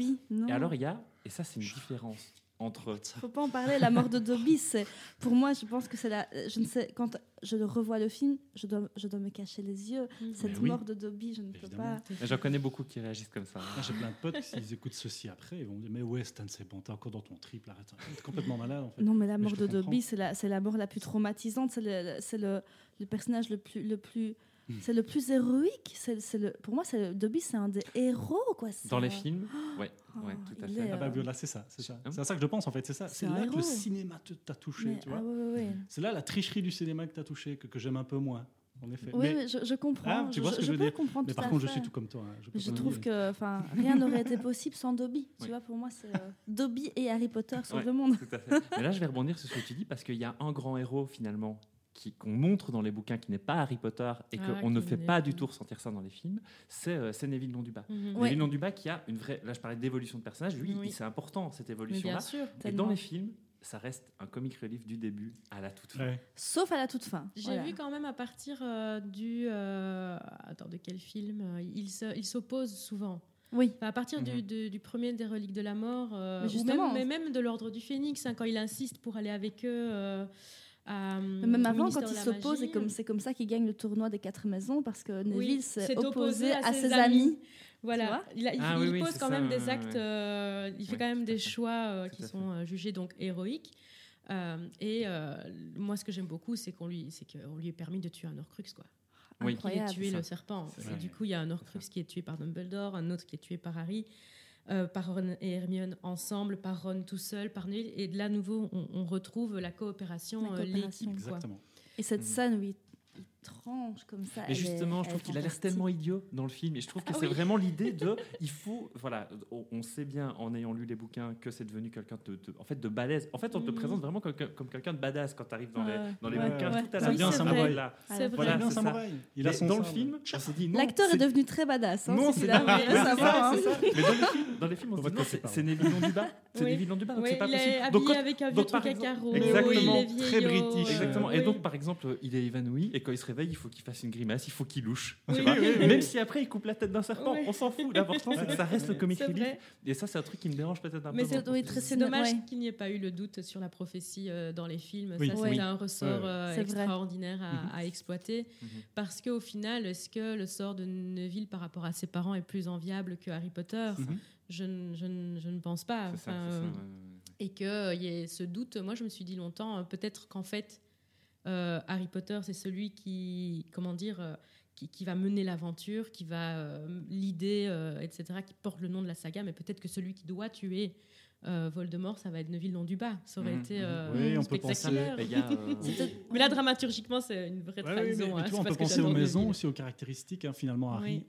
et alors il y a et ça c'est une différence entre faut pas en parler. La mort de Dobby, [LAUGHS] c'est pour moi, je pense que c'est la. Je ne sais quand je le revois le film, je dois, je dois me cacher les yeux. Cette oui. mort de Dobby, je ne peux pas. J'en connais beaucoup qui réagissent comme ça. Moi, J'ai plein de potes, s'ils écoutent ceci après, ils vont me dire Mais ouais, Stan, c'est bon, t'es encore dans ton triple, arrête. T'es complètement malade en fait. Non, mais la mort de. Dobby, c'est la, c'est la mort la plus traumatisante. C'est le, c'est le, le personnage le plus, le plus. C'est le plus héroïque. C'est, le, pour moi, c'est le- Dobby, c'est un des héros, quoi. Dans les films, [GASPS] ouais, Oh, ouais, tout à fait. est, Ah bah euh, c'est ça, c'est ça. C'est à ça que je pense en fait, c'est ça. C'est C'est un là que héros. le cinéma t'a touché, mais- tu vois. ah, ouais, ouais, ouais. C'est là la tricherie du cinéma que t'as touché, que, que j'aime un peu moins, en effet. Oui, mais, mais je, je comprends. Ah, tu vois ce que je veux peux dire. comprendre mais tout par à contre, je suis tout comme toi. hein, je trouve que enfin, rien n'aurait été possible sans Dobby. Tu [LAUGHS] Oui. vois, pour moi, c'est euh, Dobby et Harry Potter sauvent Ouais. le monde. Tout à fait. Mais là, je vais rebondir sur ce que tu dis parce qu'il y a un grand héros finalement qu'on montre dans les bouquins qui n'est pas Harry Potter et Ah, qu'on ne qui fait pas du tout ressentir ça dans les films, c'est euh, c'est Neville Londubat. Ouais. Neville Londubat qui a une vraie. Là, je parlais d'évolution de personnage. Lui, Oui. c'est important cette Mais évolution-là. bien sûr. Et dans les films, ça reste un comic relief du début à la toute fin. Ouais. Sauf à la toute fin. J'ai Voilà. vu quand même à partir euh, du. euh, attends, de quel film euh, Il se- il s'oppose souvent. Oui. Enfin, à partir du, Mhm. du- du premier des reliques de la mort, euh, Mais ou justement. même, mais même de l'ordre du phénix, hein, quand il insiste pour aller avec eux. Euh, même avant, quand il s'oppose, et magie. comme c'est comme ça qu'il gagne le tournoi des quatre maisons, parce que Neville Oui, s'est opposé à, ses amis. Voilà, il, a- il- Ah il oui, oui, pose c'est quand ça, même des actes, ouais. euh, il fait quand même des fait. choix euh, qui sont euh, jugés donc héroïques. Euh, et euh, moi, ce que j'aime beaucoup, c'est qu'on lui, c'est qu'on lui ait permis de tuer un Horcrux, quoi. Oui. Tué le serpent. C'est Et du coup, il y a un Horcrux qui est tué par Dumbledore, un autre qui est tué par Harry, euh, par Ron et Hermione ensemble, par Ron tout seul, par Neville. Et de là, à nouveau, on, on retrouve la coopération, euh, l'équipe. Exactement. Et cette Mhm. scène où il, tranche comme ça. Et justement, est- je trouve est qu'il a l'air tellement idiot dans le film. Et je trouve que Ah c'est oui. vraiment l'idée de. [LAUGHS] Il faut. Voilà, on, sait bien en ayant lu les bouquins que c'est devenu quelqu'un de, de- en fait, de balèze. En fait, on te Mhm. présente vraiment comme, comme quelqu'un de badass quand tu arrives dans les, dans les Ouais, bouquins. ouais. Tout à la fin, samouraï. là. À C'est. Voilà, ça. samouraï. Il a son dans le film, on s'est dit non. L'acteur est c'est- devenu très badass. hein, Non, c'est c'est là, mais hein. Mais dans les films, dans les films, on On se dit non, c'est. Neville Londubat. C'est Oui. Neville Londubat, donc Oui, c'est pas il est possible. habillé Donc, quand- avec un vieux donc, par truc à exemple- carreaux. Exactement. il est Très british. Exactement. Et donc, par exemple, il est évanoui et quand il se réveille, il faut qu'il fasse une grimace, il faut qu'il louche. Même si après il coupe la tête d'un serpent, on s'en fout. L'important, c'est que ça reste le comic relief. Et ça, c'est un truc qui me dérange peut-être un Mais peu. très c'est dommage qu'il n'y ait pas eu le doute sur la prophétie euh, dans les films. Oui. Ça, Oui. c'est un ressort euh, extraordinaire à, Mhm. exploiter. Mhm. Parce qu'au final, est-ce que le sort de Neville par rapport à ses parents est plus enviable que Harry Potter? Mhm. Je, ne- je ne- je ne pense pas. Ça, Enfin, ça, euh, ouais, ouais. et qu'il y ait ce doute. Moi, je me suis dit longtemps, euh, peut-être qu'en fait, euh, Harry Potter, c'est celui qui, comment dire, euh, qui, qui va mener l'aventure, qui va euh, l'idée, euh, etc., qui porte le nom de la saga, mais peut-être que celui qui doit tuer euh, Voldemort, ça va être Neville Londubat. Ça aurait Mhm, été mhm. euh, Oui, on peut spectaculaire. Y a, euh, [LAUGHS] Mais là, dramaturgiquement, c'est une vraie Ouais, oui, trahison. mais, mais hein, tu vois, on peut penser aux maisons, aussi aux caractéristiques. hein. Finalement, Harry Oui.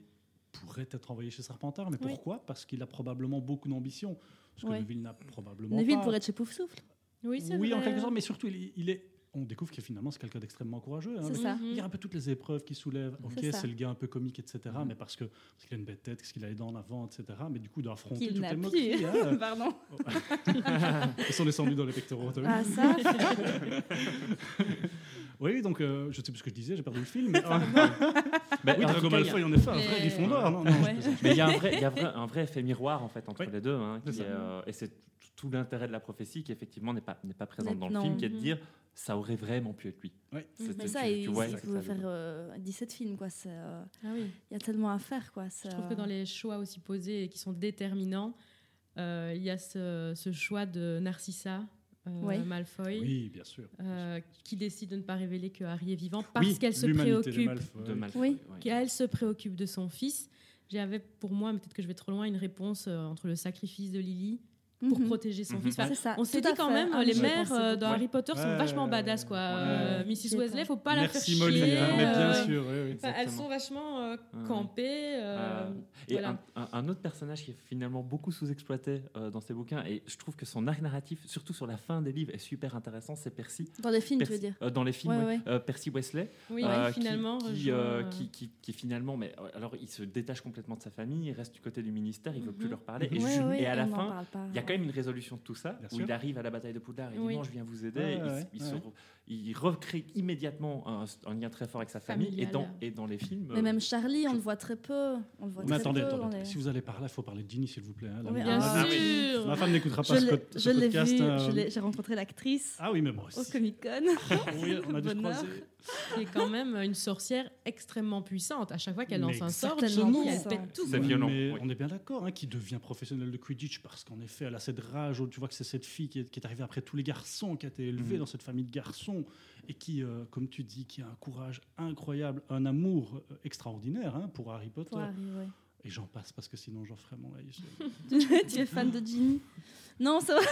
Pourrait être envoyé chez Serpentard, mais Oui. pourquoi? Parce qu'il a probablement beaucoup d'ambition. Parce que Ouais. Neville n'a probablement Neville pas. pourrait être chez Poufsouffle. Oui, c'est Oui, en vrai. quelque sorte, mais surtout, il est, il est- on découvre que finalement, c'est quelqu'un d'extrêmement courageux. hein. C'est Il ça. Mhm. y a un peu toutes les épreuves qu'il soulève. Ok, C'est le gars un peu comique, etc. Mhm. Mais parce que parce qu'il a une bête tête, parce qu'il a les dents en avant, etc. Mais du coup, d'affronter toutes les moqueries. hein. [LAUGHS] Pardon. [LAUGHS] Ils sont descendus dans les pectoraux. Ah, ça [LAUGHS] Oui, donc euh, je sais plus ce que je disais, j'ai perdu le film. Mais, [LAUGHS] Ben, [LAUGHS] oui, en tout Drago cas, il y a- Malfoy, en effet, un vrai Gryffondor. Non, non, Ouais. Mais il y a un vrai, il y a vrai- un vrai effet miroir en fait entre Oui, les deux, hein, qui est, euh, et c'est tout l'intérêt de la prophétie qui effectivement n'est pas n'est pas présente dans le non. film, qui est de Mhm. dire ça aurait vraiment pu être lui. C'était- Mais tu- ça, tu il, vois, il pouvait faire dire. euh, 17 films, quoi. euh, Ah oui. Il y a tellement à faire, quoi. Je trouve que dans les choix aussi posés et qui sont déterminants, euh, il y a ce, ce choix de Narcissa euh, Ouais. Malfoy. Oui, bien sûr. euh, qui décide de ne pas révéler que Harry est vivant parce Oui, qu'elle se de préoccupe Malfoy. De Malfoy, Oui. ouais. qu'elle se préoccupe de son fils. J'avais pour moi, peut-être que je vais trop loin, une réponse euh, entre le sacrifice de Lily pour Mhm. protéger son Mhm. fils. Enfin, C'est ça. on s'est dit quand fait. même, Ah, les j'y ai mères euh, dans Ouais. Harry Potter sont vachement badass, quoi. ouais. Euh, Mrs. Pas. faut pas la faire Merci chier. Molly, hein, mais bien euh, sûr, oui, oui. Enfin, elles sont vachement euh, campées. euh, Euh, et voilà. un, autre personnage qui est finalement beaucoup sous-exploité euh, dans ces bouquins, et je trouve que son arc narratif, surtout sur la fin des livres, est super intéressant, c'est Percy. Dans les films, tu veux dire euh, dans les films, Ouais, ouais. ouais. Euh, Percy Wesley. Oui, euh, finalement. qui, rejoint, euh, euh, qui, qui- qui finalement, mais euh, alors il se détache complètement de sa famille, il reste du côté du ministère, il veut plus Mhm. leur parler. Et, à la fin, il y a quand même une résolution de tout ça, Bien où sûr. il arrive à la bataille de Poudlard, il Oui. dit non, je viens vous aider, Ouais, il, ouais, il ouais. se- il recrée immédiatement un, un lien très fort avec sa famille, et dans, et dans les films... Mais euh, même Charlie, on le voit très peu. On le voit Mais très attendez, peu attendez, les- si vous allez par là, il faut parler de Ginny, s'il vous plaît. hein, la Oui, mienne. Bien Ah, sûr. Ma femme n'écoutera Je pas pod- ce je l'ai podcast. vu, euh, je l'ai- j'ai rencontré l'actrice Ah oui, mais moi au aussi. Comic Con. Oui, on a dû se Bonheur. croiser. Qui est quand même une sorcière extrêmement puissante. À chaque fois qu'elle lance un sort, elle pète tout. C'est violent, Mais oui. on est bien d'accord, hein, qui devient professionnel de Quidditch parce qu'en effet, elle a cette rage. où Tu vois que c'est cette fille qui est, qui est arrivée après tous les garçons, qui a été élevée Mhm. dans cette famille de garçons et qui, euh, comme tu dis, qui a un courage incroyable, un amour euh, extraordinaire hein, pour Harry Potter. Pour Harry, ouais. Et j'en passe parce que sinon j'en ferai mon avis. [LAUGHS] tu es fan de Ginny Non, c'est vrai.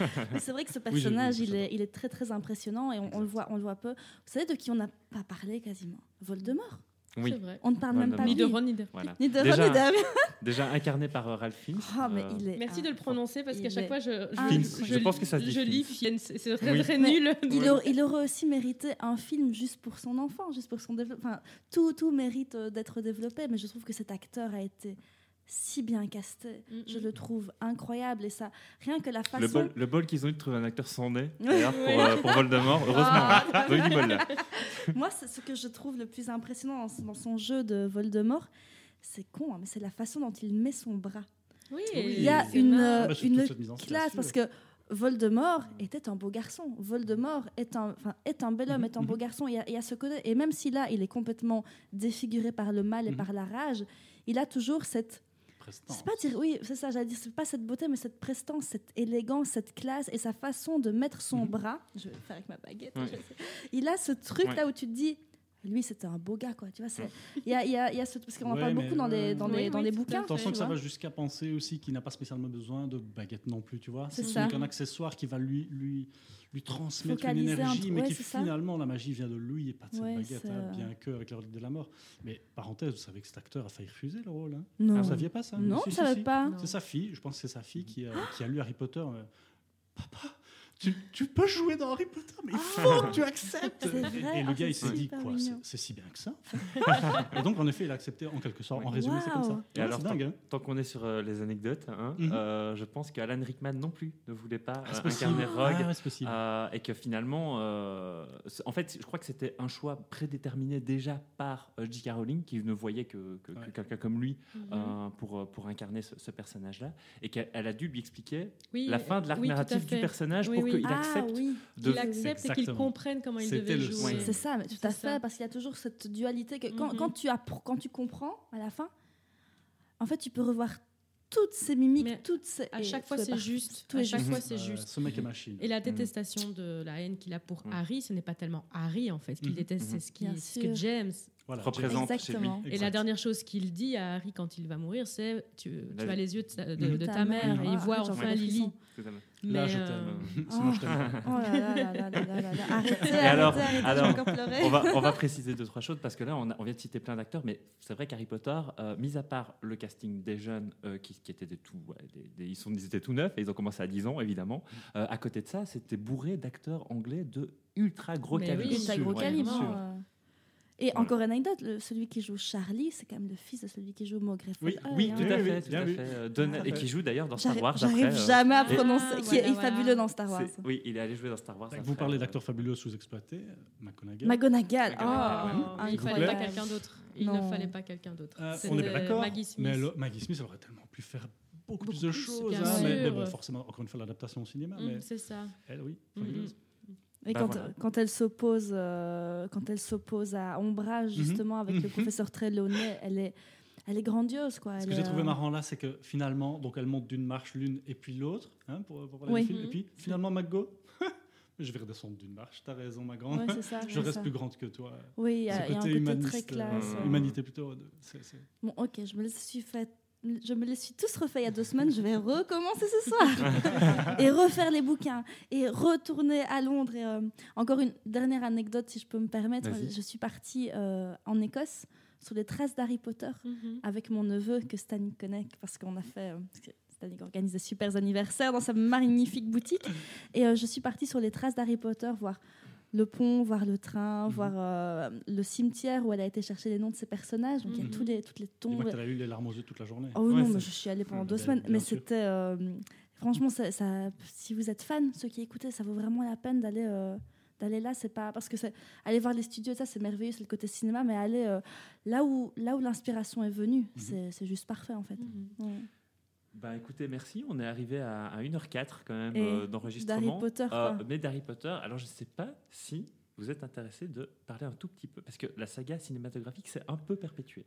[LAUGHS] Mais c'est vrai que ce personnage, il, est, il est très très impressionnant et on, on le voit, on le voit peu. Vous savez de qui on n'a pas parlé quasiment? Voldemort. Oui, C'est vrai. On ne parle même pas Ni de. Ron, ni de. voilà. Ni de Ron, Déjà- ni d'Hermione. [LAUGHS] Déjà incarné par euh, Ralph Fiennes. Ah, mais euh, il est. Merci de le prononcer parce qu'à chaque est fois, je, je, Fiennes, je pense que ça se dit je lis Fiennes. Fiennes. C'est très, Oui. très nul. Il, Ouais. aurait, il aurait aussi mérité un film juste pour son enfant, juste pour son développement. Enfin, tout, tout mérite euh, d'être développé, mais je trouve que cet acteur a été si bien casté. Mm, Je mm. le trouve incroyable et ça, rien que la façon. Le bol, le bol qu'ils ont eu de trouver un acteur sans nez, pour, euh, pour Voldemort. [LAUGHS] Heureusement, Ah. hein. bol là. [LAUGHS] Moi, ce que je trouve le plus impressionnant dans, dans son jeu de Voldemort. C'est con, hein, mais c'est la façon dont il met son bras. Oui, Il Il y a une, marrant. euh, Bah, une classe parce que Voldemort était un beau garçon. Voldemort est un, enfin, est un bel homme, Mhm, est un beau mhm. garçon. Il y, a, il y a ce côté, et même si là, il est complètement défiguré par le mal et Mhm. par la rage, il a toujours cette Prestance. c'est pas dire oui, c'est ça, j'allais dire, c'est pas cette beauté, mais cette prestance, cette élégance, cette classe et sa façon de mettre son Mhm. bras. Je vais le faire avec ma baguette. Ouais. Il a ce truc Ouais. là où tu te dis, lui c'était un beau gars quoi. Tu vois, c'est il y a, il y a, y a ce parce qu'on en Ouais, parle beaucoup dans les dans Oui, les dans oui, les bouquins. Attention que ça va jusqu'à penser aussi qu'il n'a pas spécialement besoin de baguette non plus, tu vois. C'est qu'un accessoire qui va lui, lui, lui transmettre une un énergie, mais qui finalement, la magie vient de lui et pas de cette Ouais, baguette, c'est, hein, euh, bien que avec la relique de la mort. Mais parenthèse, vous savez que cet acteur a failli refuser le rôle. Hein. Non, Vous saviez pas ça? Non, je si, savais si. pas. C'est sa fille, je pense que c'est sa fille qui a, qui a lu Harry Potter. euh, Papa, tu, tu peux jouer dans Harry Potter, mais il faut que tu acceptes. Et- vrai, Et, le ah, gars, il s'est dit, quoi, c'est si bien que ça. et donc, en effet, il a accepté en quelque sorte. En résumé, c'est comme ça. Et Ouais, alors, c'est dingue, hein Tant qu'on est sur euh, les anecdotes, hein, Mhm. euh, je pense qu'Alan Rickman non plus ne voulait pas Ah, euh, incarner Rogue. Ah, ouais, euh, et que finalement, euh, en fait, je crois que c'était un choix prédéterminé déjà par J.K. Rowling, qui ne voyait que, que- que Ouais. quelqu'un comme lui Mhm. euh, pour, pour incarner ce, ce personnage-là, et qu'elle elle a dû lui expliquer Oui, la fin de l'arc oui, narratif du personnage Oui, pour oui. qu'il ah accepte oui, de Qu'il accepte et qu'il comprenne comment il C'était devait le jouer. c'est ça, mais tout à fait, ça. parce qu'il y a toujours cette dualité que quand, Mhm. quand tu appr- quand tu comprends à la fin, en fait, tu peux revoir toutes ces mimiques, Mais toutes ces. À chaque fois, c'est parfait. juste. Tout À chaque juste. fois, c'est Euh, juste. Ce mec est machine. Et la détestation de la haine qu'il a pour Mhm. Harry, ce n'est pas tellement Harry en fait. Qu'il Mhm. déteste, c'est ce, que. James voilà, représente Exactement. Et la dernière chose qu'il dit à Harry quand il va mourir, c'est tu, tu as les yeux de, ta, mère, et il voit enfin. Lily. Mais là, je euh, t'aime. [LAUGHS] Sinon, je t'aime. alors, on va, on va [LAUGHS] préciser deux, trois choses parce que là, on, vient de citer plein d'acteurs, mais c'est vrai qu'Harry Potter, euh, mis à part le casting des jeunes euh, qui, étaient des tout, ils, sont, ils étaient tout neufs et ils ont commencé à 10 ans, évidemment. À côté de ça, c'était bourré d'acteurs anglais de ultra gros calibre. Oui, ultra gros calibre hein. Et encore une anecdote, le- celui qui joue Charlie, c'est quand même le fils de celui qui joue Maugrey Oui, Folleuil, Oui, hein. tout Oui, à oui, fait, tout à fait. euh, Ah, et qui joue d'ailleurs dans Star Wars. j'arrive euh, jamais à prononcer, Ah, qui est voilà, fabuleux dans Star Wars. Oui, il est allé jouer dans Star Wars. Vous parlez euh, d'acteurs fabuleux sous-exploités. McGonagall. McGonagall, oh, ouais. Oh, il fallait pas quelqu'un d'autre. Il Non. ne fallait pas quelqu'un d'autre. Euh, on est bien d'accord. Maggie Smith. Mais elle- Maggie Smith, elle aurait tellement pu faire beaucoup, plus de choses. bien hein, mais, mais bon, forcément, encore une fois, l'adaptation au cinéma. Mm, c'est ça. elle, oui, Mm, fabuleuse. Et Bah quand, voilà. quand elle s'oppose, euh, quand elle s'oppose à Ombrage Mhm. justement avec le Mhm. professeur Trelawney, elle est, elle est grandiose quoi. Ce Elle que j'ai trouvé euh, marrant là, c'est que finalement, donc elle monte d'une marche l'une et puis l'autre, hein, pour, pour parler Oui. du film. Mhm. Et puis finalement, McGo, [LAUGHS] je vais redescendre d'une marche. T'as raison, ma grande. Ouais, c'est ça. je reste ça. plus grande que toi. Oui, il y a, un côté très classe. euh, euh. humanité plutôt. Bon, ok, je me laisse suis fait je me les suis tous refaits il y a deux semaines, je vais recommencer ce soir [LAUGHS] et refaire les bouquins et retourner à Londres. Et, euh, encore une dernière anecdote, si je peux me permettre. Je suis partie euh, en Écosse sur les traces d'Harry Potter Mhm. avec mon neveu que Stanley connaît parce qu'on a fait. euh, Stanley organise des super anniversaires dans sa magnifique boutique. Et euh, je suis partie sur les traces d'Harry Potter, voir le pont, voir le train, Mhm. voir euh, le cimetière où elle a été chercher les noms de ses personnages. Donc il y a Mhm. tous les, toutes les tombes. Que t'as eu les larmes aux yeux toute la journée. Oh Ouais, non, mais je suis allée pendant Ouais, deux bien- semaines. bien Mais c'était. euh, franchement, ça, ça- si vous êtes fan, ceux qui écoutaient, ça vaut vraiment la peine d'aller. euh, d'aller là c'est pas parce que aller voir les studios ça c'est merveilleux c'est le côté cinéma mais aller euh, là où là où l'inspiration est venue Mhm. c'est c'est juste parfait en fait. Ouais. Bah écoutez, merci. On est arrivé à, à 1h04 quand même euh, d'enregistrement. d'Harry Potter, Euh, quoi. mais d'Harry Potter, alors je ne sais pas si vous êtes intéressé de parler un tout petit peu, parce que la saga cinématographique s'est un peu perpétuée.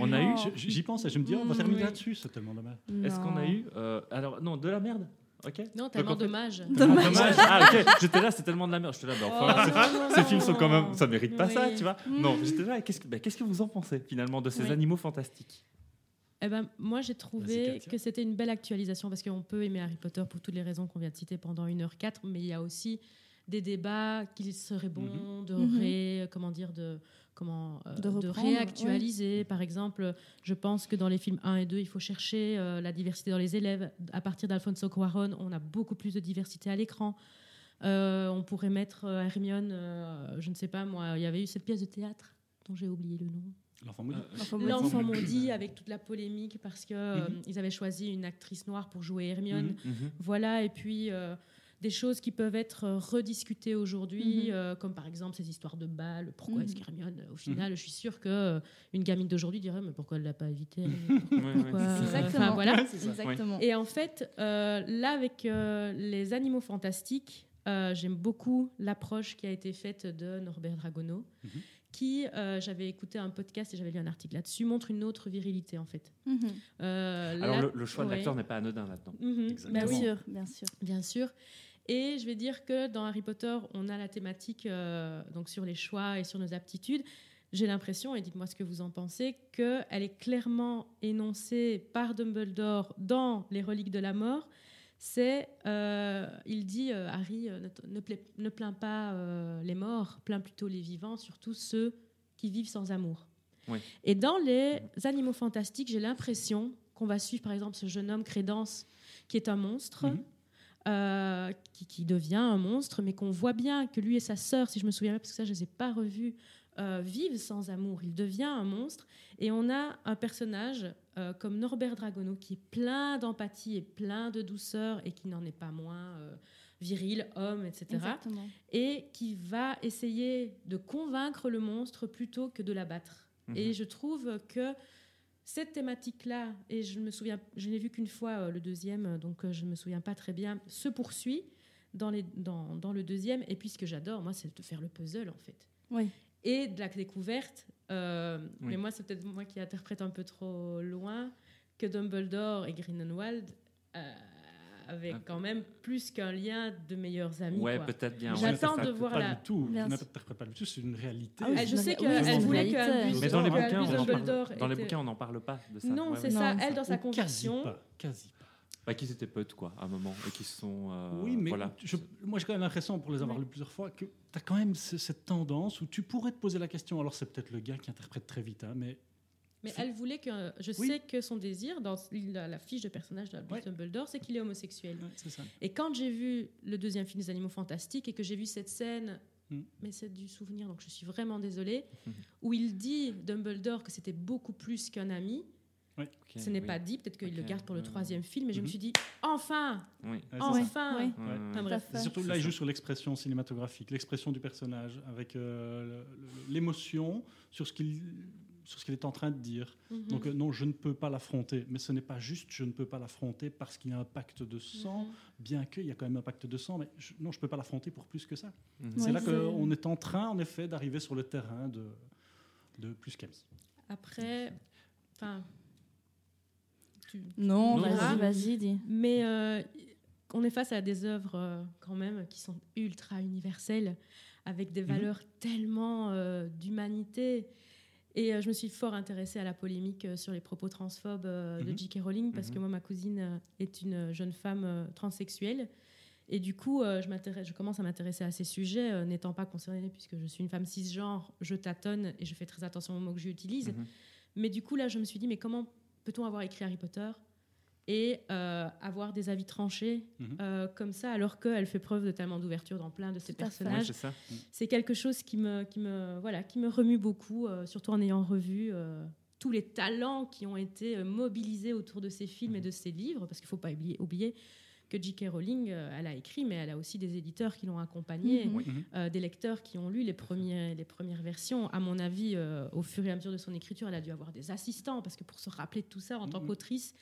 On a eu... J'y pense et je me dis, oh, on va Mm, terminer oui. là-dessus, c'est tellement dommage. Est-ce qu'on a eu... euh, alors non, de la merde Ok Non, tellement en fait- dommage. Dommage. Ah, dommage. Ah, ok. J'étais là, c'est tellement de la merde. J'étais là, mais enfin, Oh, ces- films sont quand même, ça mérite pas ça, tu vois. Mm. Non, j'étais là. Qu'est-ce que, bah, qu'est-ce que vous en pensez finalement de ces Oui. animaux fantastiques? Eh ben, moi, j'ai trouvé que c'était une belle actualisation parce qu'on peut aimer Harry Potter pour toutes les raisons qu'on vient de citer pendant 1h04, mais il y a aussi des débats qu'il serait bon de Mhm. ré- comment dire de comment euh, De de, réactualiser. Par exemple je pense que dans les films 1 et 2 il faut chercher euh, la diversité dans les élèves. À partir d'Alfonso Cuarón on a beaucoup plus de diversité à l'écran. Euh, on pourrait mettre Hermione euh, je ne sais pas moi il y avait eu cette pièce de théâtre dont j'ai oublié le nom L'enfant maudit. L'enfant maudit. L'enfant maudit avec toute la polémique parce que euh, Mhm. ils avaient choisi une actrice noire pour jouer Hermione. Mhm. Voilà, et puis euh, des choses qui peuvent être euh, rediscutées aujourd'hui, Mhm. euh, comme par exemple ces histoires de balles. Pourquoi Mhm. est-ce qu'Hermione, au final, je suis sûre que euh, une gamine d'aujourd'hui dirait mais pourquoi elle l'a pas évité [LAUGHS] Ouais, ouais, euh, Exactement. enfin, voilà. Exactement. Et en fait, euh, là, avec euh, les animaux fantastiques, euh, j'aime beaucoup l'approche qui a été faite de Norbert Dragono, Mhm. Qui, euh, j'avais écouté un podcast et j'avais lu un article là-dessus, montre une autre virilité, en fait. Mhm. Euh, Alors le, le choix de l'acteur n'est pas anodin là-dedans. Mhm. Bah Bien oui, sûr, bien sûr. bien sûr. Et je vais dire que dans Harry Potter, on a la thématique euh, donc sur les choix et sur nos aptitudes. J'ai l'impression, et dites-moi ce que vous en pensez, qu'elle est clairement énoncée par Dumbledore dans Les Reliques de la Mort. C'est, euh, il dit, euh, Harry, euh, ne, pla- plains pas les morts, plains plutôt les vivants, surtout ceux qui vivent sans amour. Oui. Et dans les animaux fantastiques, j'ai l'impression qu'on va suivre, par exemple, ce jeune homme Crédence, qui est un monstre, Mhm. qui, qui devient un monstre, mais qu'on voit bien que lui et sa sœur, si je me souviens bien, parce que ça, je ne les ai pas revus, euh, vivent sans amour. Il devient un monstre. Et on a un personnage euh, comme Norbert Dragono qui est plein d'empathie et plein de douceur et qui n'en est pas moins euh, viril, homme, etc. Exactement. Et qui va essayer de convaincre le monstre plutôt que de l'abattre. Mhm. Et je trouve que cette thématique-là, et je me souviens, je n'ai vu qu'une fois euh, le deuxième, donc euh, je ne me souviens pas très bien, se poursuit dans, les, dans, dans le deuxième. Et puis ce que j'adore, moi, c'est de faire le puzzle, en fait. Oui. Et de la découverte. euh, Oui. Mais moi, c'est peut-être moi qui interprète un peu trop loin que Dumbledore et Grindelwald euh, avaient Ah. quand même plus qu'un lien de meilleurs amis. Ouais, peut-être bien. J'attends de voir pas la- du tout. Bien sûr. N'interprète pas du tout, c'est une réalité. Ah oui, je sais qu'elle voulait qu'Albus Mais dans les que bouquins, on en Dumbledore parle. Dans les était- bouquins, on n'en parle pas de ça. Non, Ouais, c'est ouais. ça, elle dans sa Ou conversion. Quasi pas. Quasi pas. Bah, qu'ils étaient potes, quoi, à un moment, et qui sont. euh, oui, mais voilà. je- moi j'ai quand même l'impression, pour les avoir Ouais. lus plusieurs fois, que tu as quand même ce- cette tendance où tu pourrais te poser la question. Alors c'est peut-être le gars qui interprète très vite, hein, mais Mais elle voulait que. Je Oui. sais que son désir, dans la, la fiche de personnage Ouais. Dumbledore, c'est qu'il est homosexuel. ouais, c'est ça. Et quand j'ai vu le deuxième film des Animaux Fantastiques et que j'ai vu cette scène, Mm. mais c'est du souvenir, donc je suis vraiment désolée, [LAUGHS] où il dit, Dumbledore, que c'était beaucoup plus qu'un ami. Ce n'est oui. pas dit, peut-être qu'il le garde pour le ouais. troisième film, mais je me Mhm. suis dit, enfin Oui. Ouais, c'est Ouais. ça. Enfin Oui. Ouais, Enfin, bref. Surtout là, il joue sur l'expression cinématographique, l'expression du personnage, avec euh, l'émotion sur ce qu'il sur ce qu'il est en train de dire. Mhm. Donc euh, non, je ne peux pas l'affronter. Mais ce n'est pas juste je ne peux pas l'affronter parce qu'il y a un pacte de sang, Mhm. bien qu'il y a quand même un pacte de sang, mais je- non, je ne peux pas l'affronter pour plus que ça. C'est Ouais, là qu'on est en train, en effet, d'arriver sur le terrain de, de plus qu'amis. Après, enfin. Tu- Non, Non, vas-y, vas-y. vas-y, dis. Mais euh, on est face à des œuvres euh, quand même qui sont ultra universelles, avec des Mhm. valeurs tellement euh, d'humanité. Et euh, je me suis fort intéressée à la polémique euh, sur les propos transphobes euh, de Mhm. J.K. Rowling parce que Mhm. moi, ma cousine euh, est une jeune femme euh, transsexuelle. Et du coup, euh, je, commence à m'intéresser à ces sujets, euh, n'étant pas concernée puisque je suis une femme cisgenre, je tâtonne et je fais très attention aux mots que j'utilise. Mais du coup, là, je me suis dit, mais comment peut-on avoir écrit Harry Potter et euh, avoir des avis tranchés Mhm. euh, comme ça, alors qu'elle fait preuve de tellement d'ouverture dans plein de ses. Ouais, personnages? C'est ça. c'est quelque chose qui me, qui me, voilà, qui me remue beaucoup, euh, surtout en ayant revu euh, tous les talents qui ont été mobilisés autour de ces films et de ces livres, parce qu'il ne faut pas oublier, oublier que J.K. Rowling, euh, elle a écrit, mais elle a aussi des éditeurs qui l'ont accompagnée, Mhm. Mhm. euh, des lecteurs qui ont lu les, premiers, les premières versions. À mon avis, euh, au fur et à mesure de son écriture, elle a dû avoir des assistants, parce que pour se rappeler de tout ça en tant Mhm. qu'autrice,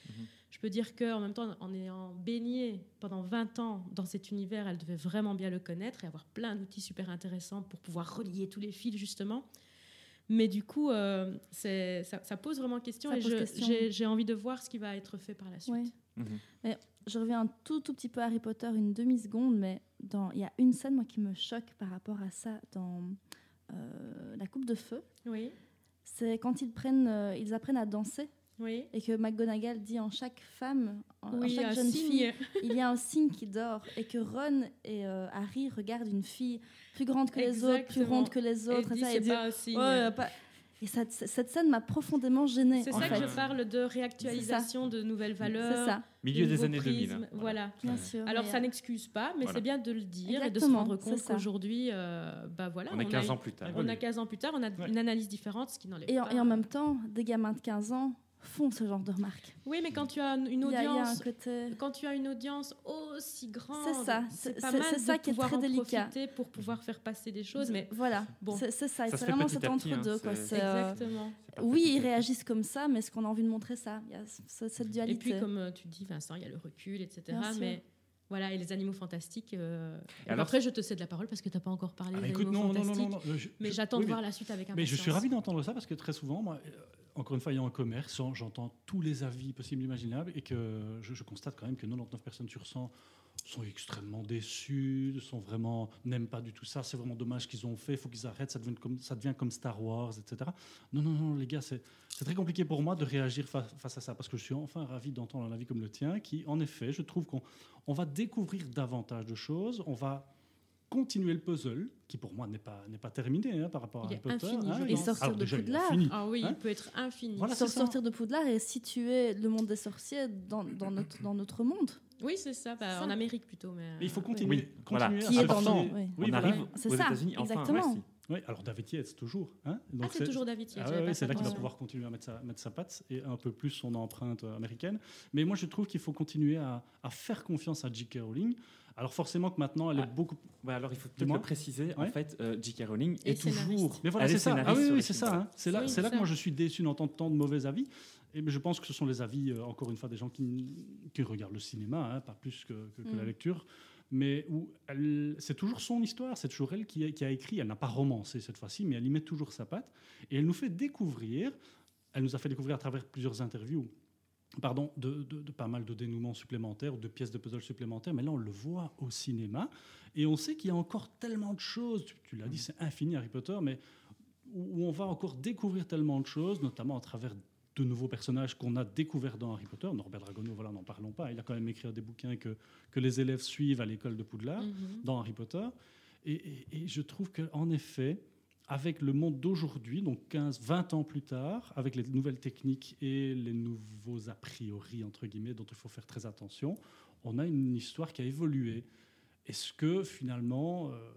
je peux dire qu'en même temps, en ayant baigné pendant 20 ans dans cet univers, elle devait vraiment bien le connaître et avoir plein d'outils super intéressants pour pouvoir relier tous les fils, justement. Mais du coup, euh, ça, ça pose vraiment question Ça et j'ai j'ai envie de voir ce qui va être fait par la suite. Ouais. Mhm. Je reviens un tout, tout petit peu à Harry Potter, une demi-seconde, mais dans- il y a une scène moi, qui me choque par rapport à ça dans euh, La Coupe de Feu. Oui, C'est quand ils, prennent, euh, ils apprennent à danser oui. et que McGonagall dit en chaque femme, en, chaque un jeune signe. fille, [LAUGHS] il y a un signe qui dort et que Ron et euh, Harry regardent une fille plus grande que les autres, plus ronde que les autres. et dit, ça, et dit, pas un signe. Ouais, pas- Et ça- cette scène m'a profondément gênée. C'est ça fait. que je parle de réactualisation de nouvelles valeurs. C'est ça, Milieu de des années 2000. hein. Voilà. bien Ouais. sûr. Alors ça euh, n'excuse pas, mais Voilà. c'est bien de le dire et de se rendre compte qu'aujourd'hui, euh, bah voilà, On est a 15 eu- ans plus tard. On a 15 ans plus tard, on a Ouais. une analyse différente, ce qui n'enlève pas. et en même temps, des gamins de 15 ans font ce genre de remarques. Oui, mais quand tu as une Il y a- il y a un audience, côté. quand tu as une audience aussi grande, C'est ça, c'est pas c'est- mal c'est ça de qui est très en délicat. profiter pour pouvoir faire passer des choses. Mais Voilà, Bon. c'est ça. et C'est vraiment cet hein, entre-deux. euh, exactement. Oui, ils réagissent comme ça, mais est-ce qu'on a envie de montrer ça? Il y a ce- cette Et dualité. puis, comme euh, tu dis, Vincent, il y a le recul, etc. Bien sûr. Mais voilà, et les animaux fantastiques. euh, Et alors- après, je te cède la parole parce que tu n'as pas encore parlé Ah, des écoute, animaux non, non, non, fantastiques. non, non, je- Mais je- j'attends oui, de mais- voir la suite avec Mais impatience. je suis ravi d'entendre ça parce que très souvent, moi, euh, encore une fois, ayant un commerce, j'en- j'entends tous les avis possibles et imaginables et que je, constate quand même que 99 personnes sur 100 sont extrêmement déçues, sont vraiment n'aiment pas du tout ça. C'est vraiment dommage qu'ils ont fait. Il faut qu'ils arrêtent. Ça devient comme ça comme Star Wars, etc. Non, non, non, les gars, c'est très compliqué pour moi de réagir fa- face à ça parce que je suis enfin ravi d'entendre un avis comme le tien, qui, en effet, je trouve qu'on on va découvrir davantage de choses. On va continuer le puzzle, qui pour moi n'est pas, n'est pas terminé hein, par rapport à Il Harry Potter. infini, je il Et sortir alors de déjà, Poudlard. infini. Ah oui, Hein il peut être infini. Voilà, Sor- c'est ça. sortir de Poudlard et situer le monde des sorciers dans, dans, notre, dans notre monde. Oui, c'est ça. bah, Ça. en Amérique plutôt. Mais, Mais il faut euh, continuer, Oui, voilà. continuer Qui à est dans oui. Oui, on voilà. arrive C'est aux ça, États-Unis enfin. exactement. merci. Oui, alors David Yates, toujours. Hein Ah, c'est toujours David Yates, Ah pas c'est là qu'il va pouvoir continuer à mettre sa, mettre sa patte et un peu plus son empreinte euh, américaine. Mais moi, je trouve qu'il faut continuer à, à faire confiance à J.K. Rowling. Alors forcément que maintenant, elle Ah. est beaucoup... Ouais, alors il faut peut-être le préciser. En fait, euh, J.K. Rowling Et est toujours. Mais voilà, c'est ça. Ah oui, sur oui, c'est ça. hein. C'est là, Oui, c'est là que moi, je suis déçu d'entendre tant de mauvais avis. Et je pense que ce sont les avis, euh, encore une fois, des gens qui, qui regardent le cinéma, hein, pas plus que, que- que la Mm. lecture. Mais où elle- c'est toujours son histoire, c'est toujours elle qui a, qui a écrit. Elle n'a pas romancé cette fois-ci, mais elle y met toujours sa patte. Et elle nous fait découvrir, elle nous a fait découvrir à travers plusieurs interviews, pardon, de, de- de pas mal de dénouements supplémentaires, de pièces de puzzle supplémentaires. Mais là, on le voit au cinéma. Et on sait qu'il y a encore tellement de choses. Tu, tu l'as dit, c'est infini Harry Potter, mais où où on va encore découvrir tellement de choses, notamment à travers de nouveaux personnages qu'on a découverts dans Harry Potter. Norbert Dragono, voilà, n'en parlons pas. Il a quand même écrit des bouquins que, que les élèves suivent à l'école de Poudlard, Mhm. dans Harry Potter. Et, et- et je trouve qu'en effet, avec le monde d'aujourd'hui, donc 15, 20 ans plus tard, avec les nouvelles techniques et les nouveaux a priori, entre guillemets, dont il faut faire très attention, on a une histoire qui a évolué. Est-ce que finalement, euh,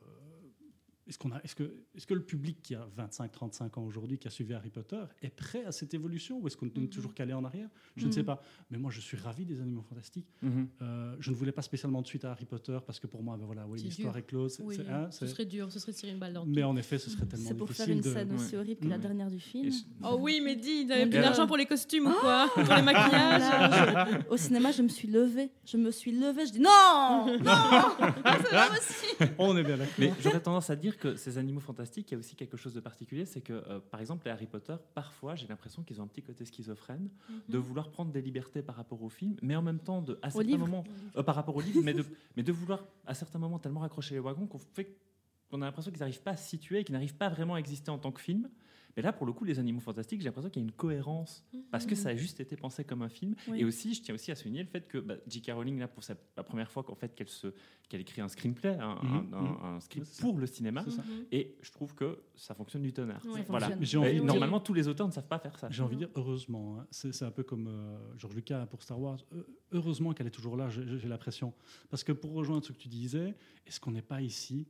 est-ce, qu'on a, est-ce, que, est-ce que le public qui a 25-35 ans aujourd'hui, qui a suivi Harry Potter, est prêt à cette évolution ou est-ce qu'on est Mhm. toujours calé en arrière? Je ne Mhm. sais pas. Mais moi, je suis ravi des Animaux Fantastiques. Mhm. Euh, je ne voulais pas spécialement de suite à Harry Potter parce que pour moi, ben voilà, oui, C'est l'histoire dur. est close. Oui, c'est- hein, ce c'est- serait dur, ce serait tirer une balle dans le Mais en effet, ce serait tellement C'est pour faire difficile une de. scène aussi Ouais. horrible que la dernière du film. je- Oh oui, mais dis, il n'avait Mon plus d'argent pour les costumes ou quoi Pour les maquillages [LAUGHS] Là, je- au cinéma, je me suis levée. Je me suis levée. Je dis non, non, [LAUGHS] c'est pas possible. On est bien d'accord. Mais j'aurais tendance à dire que ces animaux fantastiques, il y a aussi quelque chose de particulier, c'est que, euh, par exemple, les Harry Potter, parfois, j'ai l'impression qu'ils ont un petit côté schizophrène, de vouloir prendre des libertés par rapport au film, mais en même temps, de, à certains livre. moments, euh, par rapport au livre, mais de, [LAUGHS] mais de vouloir, à certains moments, tellement raccrocher les wagons qu'on fait qu'on a l'impression qu'ils n'arrivent pas à se situer, qu'ils n'arrivent pas vraiment à exister en tant que film. Et là, pour le coup, les animaux fantastiques, j'ai l'impression qu'il y a une cohérence parce que ça a juste été pensé comme un film. Oui. Et aussi, je tiens aussi à souligner le fait que bah, J.K. Rowling, là, pour sa, la première fois qu'en fait qu'elle se, qu'elle écrit un screenplay, un, Mhm, un- un- un script ça. pour le cinéma. Mhm. Et je trouve que ça fonctionne du tonnerre. Ouais, voilà. fonctionne. J'ai envie normalement, tous les auteurs ne savent pas faire ça. J'ai envie de dire heureusement. hein. C'est un peu comme euh, George Lucas pour Star Wars. Heu- Heureusement qu'elle est toujours là, j'ai l'impression. Parce que pour rejoindre ce que tu disais, est-ce qu'on n'est pas ici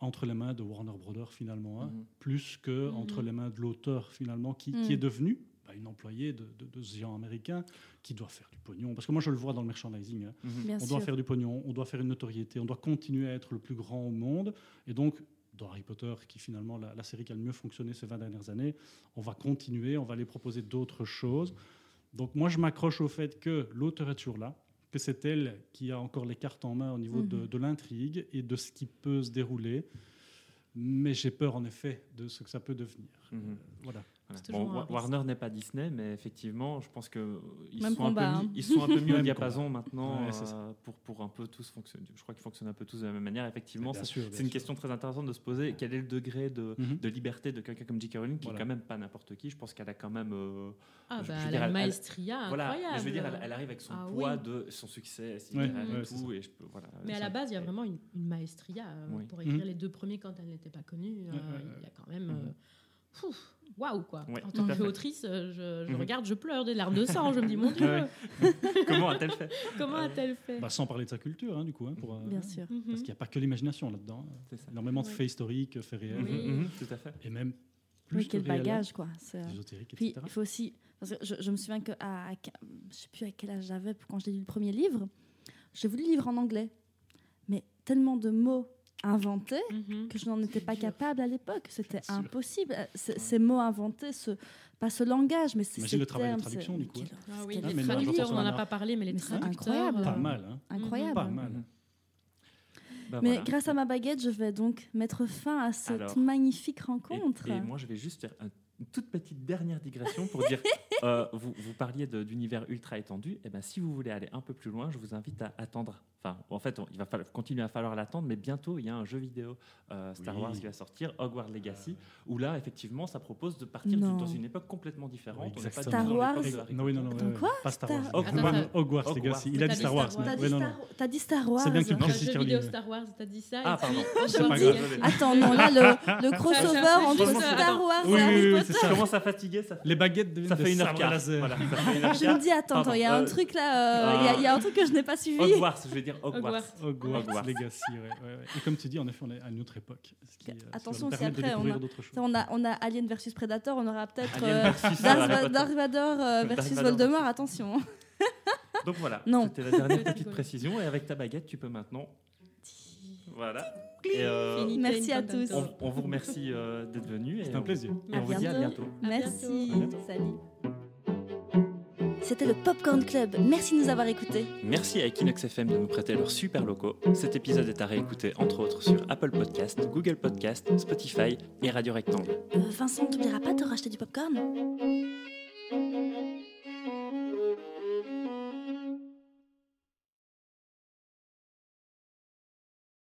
entre les mains de Warner Brothers finalement, hein, Mhm. plus que Mhm. entre les mains de l'auteur finalement, qui, Mhm. qui est devenu bah, une employée de, de, de ce géant américain qui doit faire du pognon. Parce que moi je le vois dans le merchandising. hein. Mhm. On sûr. doit faire du pognon, on doit faire une notoriété, on doit continuer à être le plus grand au monde. Et donc, dans Harry Potter, qui finalement la, la série qui a le mieux fonctionné ces 20 dernières années, on va continuer, on va aller proposer d'autres choses. Donc moi, je m'accroche au fait que l'auteur est toujours là, que c'est elle qui a encore les cartes en main au niveau de, Mhm. de l'intrigue et de ce qui peut se dérouler. Mais j'ai peur en effet de ce que ça peut devenir. Mhm. Euh, voilà. Voilà. Bon, Wa-. Warner n'est pas Disney, mais effectivement, je pense que ils Même sont, combat, un peu hein. mis, ils sont un peu mis au diapason maintenant Ouais, euh, pour, pour un peu tous fonctionner. Je crois qu'ils fonctionnent un peu tous de la même manière. Effectivement, Bien c'est une question très intéressante de se poser. Quel est le degré de, Mhm. de liberté de quelqu'un comme J.K. Rowling, qui Voilà. est quand même pas n'importe qui? Je pense qu'elle a quand même. euh, Ah, Je- bah, je elle dire, a elle- une elle- maestria voilà, incroyable. mais je veux dire, elle, elle arrive avec son Ah poids oui. de son succès Ouais, sidéral ouais, et c'est tout. Et je peux, voilà, Mais à la base, il y a vraiment une, maestria euh, pour écrire Mhm. les deux premiers quand elle n'était pas connue. Il y a quand même. Euh, pouf, Waouh, quoi. Ouais, en tant à fait. qu'autrice, euh, je, je Mhm. regarde, je pleure des larmes de sang. Je me dis, mon [LAUGHS] Dieu. Comment a-t-elle fait [LAUGHS] comment a-t-elle fait Bah, sans parler de sa culture, hein, du coup. hein, pour, euh, Bien sûr. Mhm. Parce qu'il n'y a pas que l'imagination là-dedans. C'est ça. Énormément de faits historiques, faits réels, Oui. Mhm, tout à fait. et même plus Oui, quel que bagage, quoi. C'est- ésotériques, Puis etc. il faut aussi, parce que je, je me souviens que à, à- je sais plus à quel âge j'avais quand j'ai lu le premier livre, j'ai voulu le livre en anglais, mais tellement de mots inventés Mhm. que je n'en étais pas dur. capable à l'époque. C'était impossible. Euh, Ces mots inventés, ce, pas ce langage, mais ces Imagine ces le travail de termes, traduction, c'est- du coup, quel- Ah oui, les mais non, traducteurs, on n'en a pas parlé, mais les Mais c'est traducteurs. incroyable. euh, Pas mal, hein. incroyable. Pas mal. Mhm. Bah, Mais voilà. grâce à ma baguette, je vais donc mettre fin à cette Alors, magnifique rencontre. et moi, je vais juste faire un- une toute petite dernière digression pour dire euh, vous, vous parliez de- d'univers ultra étendu. Et ben, si vous voulez aller un peu plus loin, je vous invite à attendre. Enfin, en fait, on- il va falloir, continuer à falloir l'attendre, mais bientôt, il y a un jeu vidéo euh, Star Oui. Wars qui va sortir, Hogwarts Legacy, où là, effectivement, ça propose de partir Non. dans une époque complètement différente. Oui, On pas Star Wars. de Non, oui, non, non, quoi pas Star Star- Wars. Hogwarts. Hogwarts, Attends, Hogwarts Hogwarts. Legacy. Il a dit Star Star Wars. T'as dit, Star- dit Star Wars. C'est bien que tu Un précises, jeu vidéo Star Wars, t'as dit ça. Ah, et puis- pardon. C'est pas aujourd'hui, grave. Désolé. Attends, non, là, le, le crossover entre Star. Wars Oui, et Harry oui, oui, Potter. Je ça. commence à fatiguer. Ça, Les baguettes deviennent ça fait une heure Je me dis, attends, attends, il y a un Euh, truc là, euh, il y a- il y, a un truc que je n'ai pas suivi. Hogwarts, je vais dire Hogwarts. Hogwarts. Hogwarts, Hogwarts. Legacy, ouais, ouais, ouais. Et comme tu dis, en effet, on est à une autre époque. Ce qui, euh, Attention, si après, on a-. On a, on a Alien versus Predator, on aura peut-être euh, versus Darth. Darth Vader euh, Darth versus Vader Voldemort, attention. [LAUGHS] Donc voilà, Non. c'était la dernière Petit [LAUGHS] petite précision. Et avec ta baguette, tu peux maintenant. Voilà. Et euh, Fini. Merci à tous. on, on vous remercie euh, d'être venus. C'est un plaisir. Et on vous dit à bientôt. À Merci. bientôt. Salut. C'était le Popcorn Club. Merci de nous avoir écoutés. Merci à Equinox FM de nous prêter leurs super locaux. Cet épisode est à réécouter entre autres sur Apple Podcast, Google Podcast, Spotify et Radio Rectangle. Euh, Vincent, t'oublieras pas de racheter du popcorn?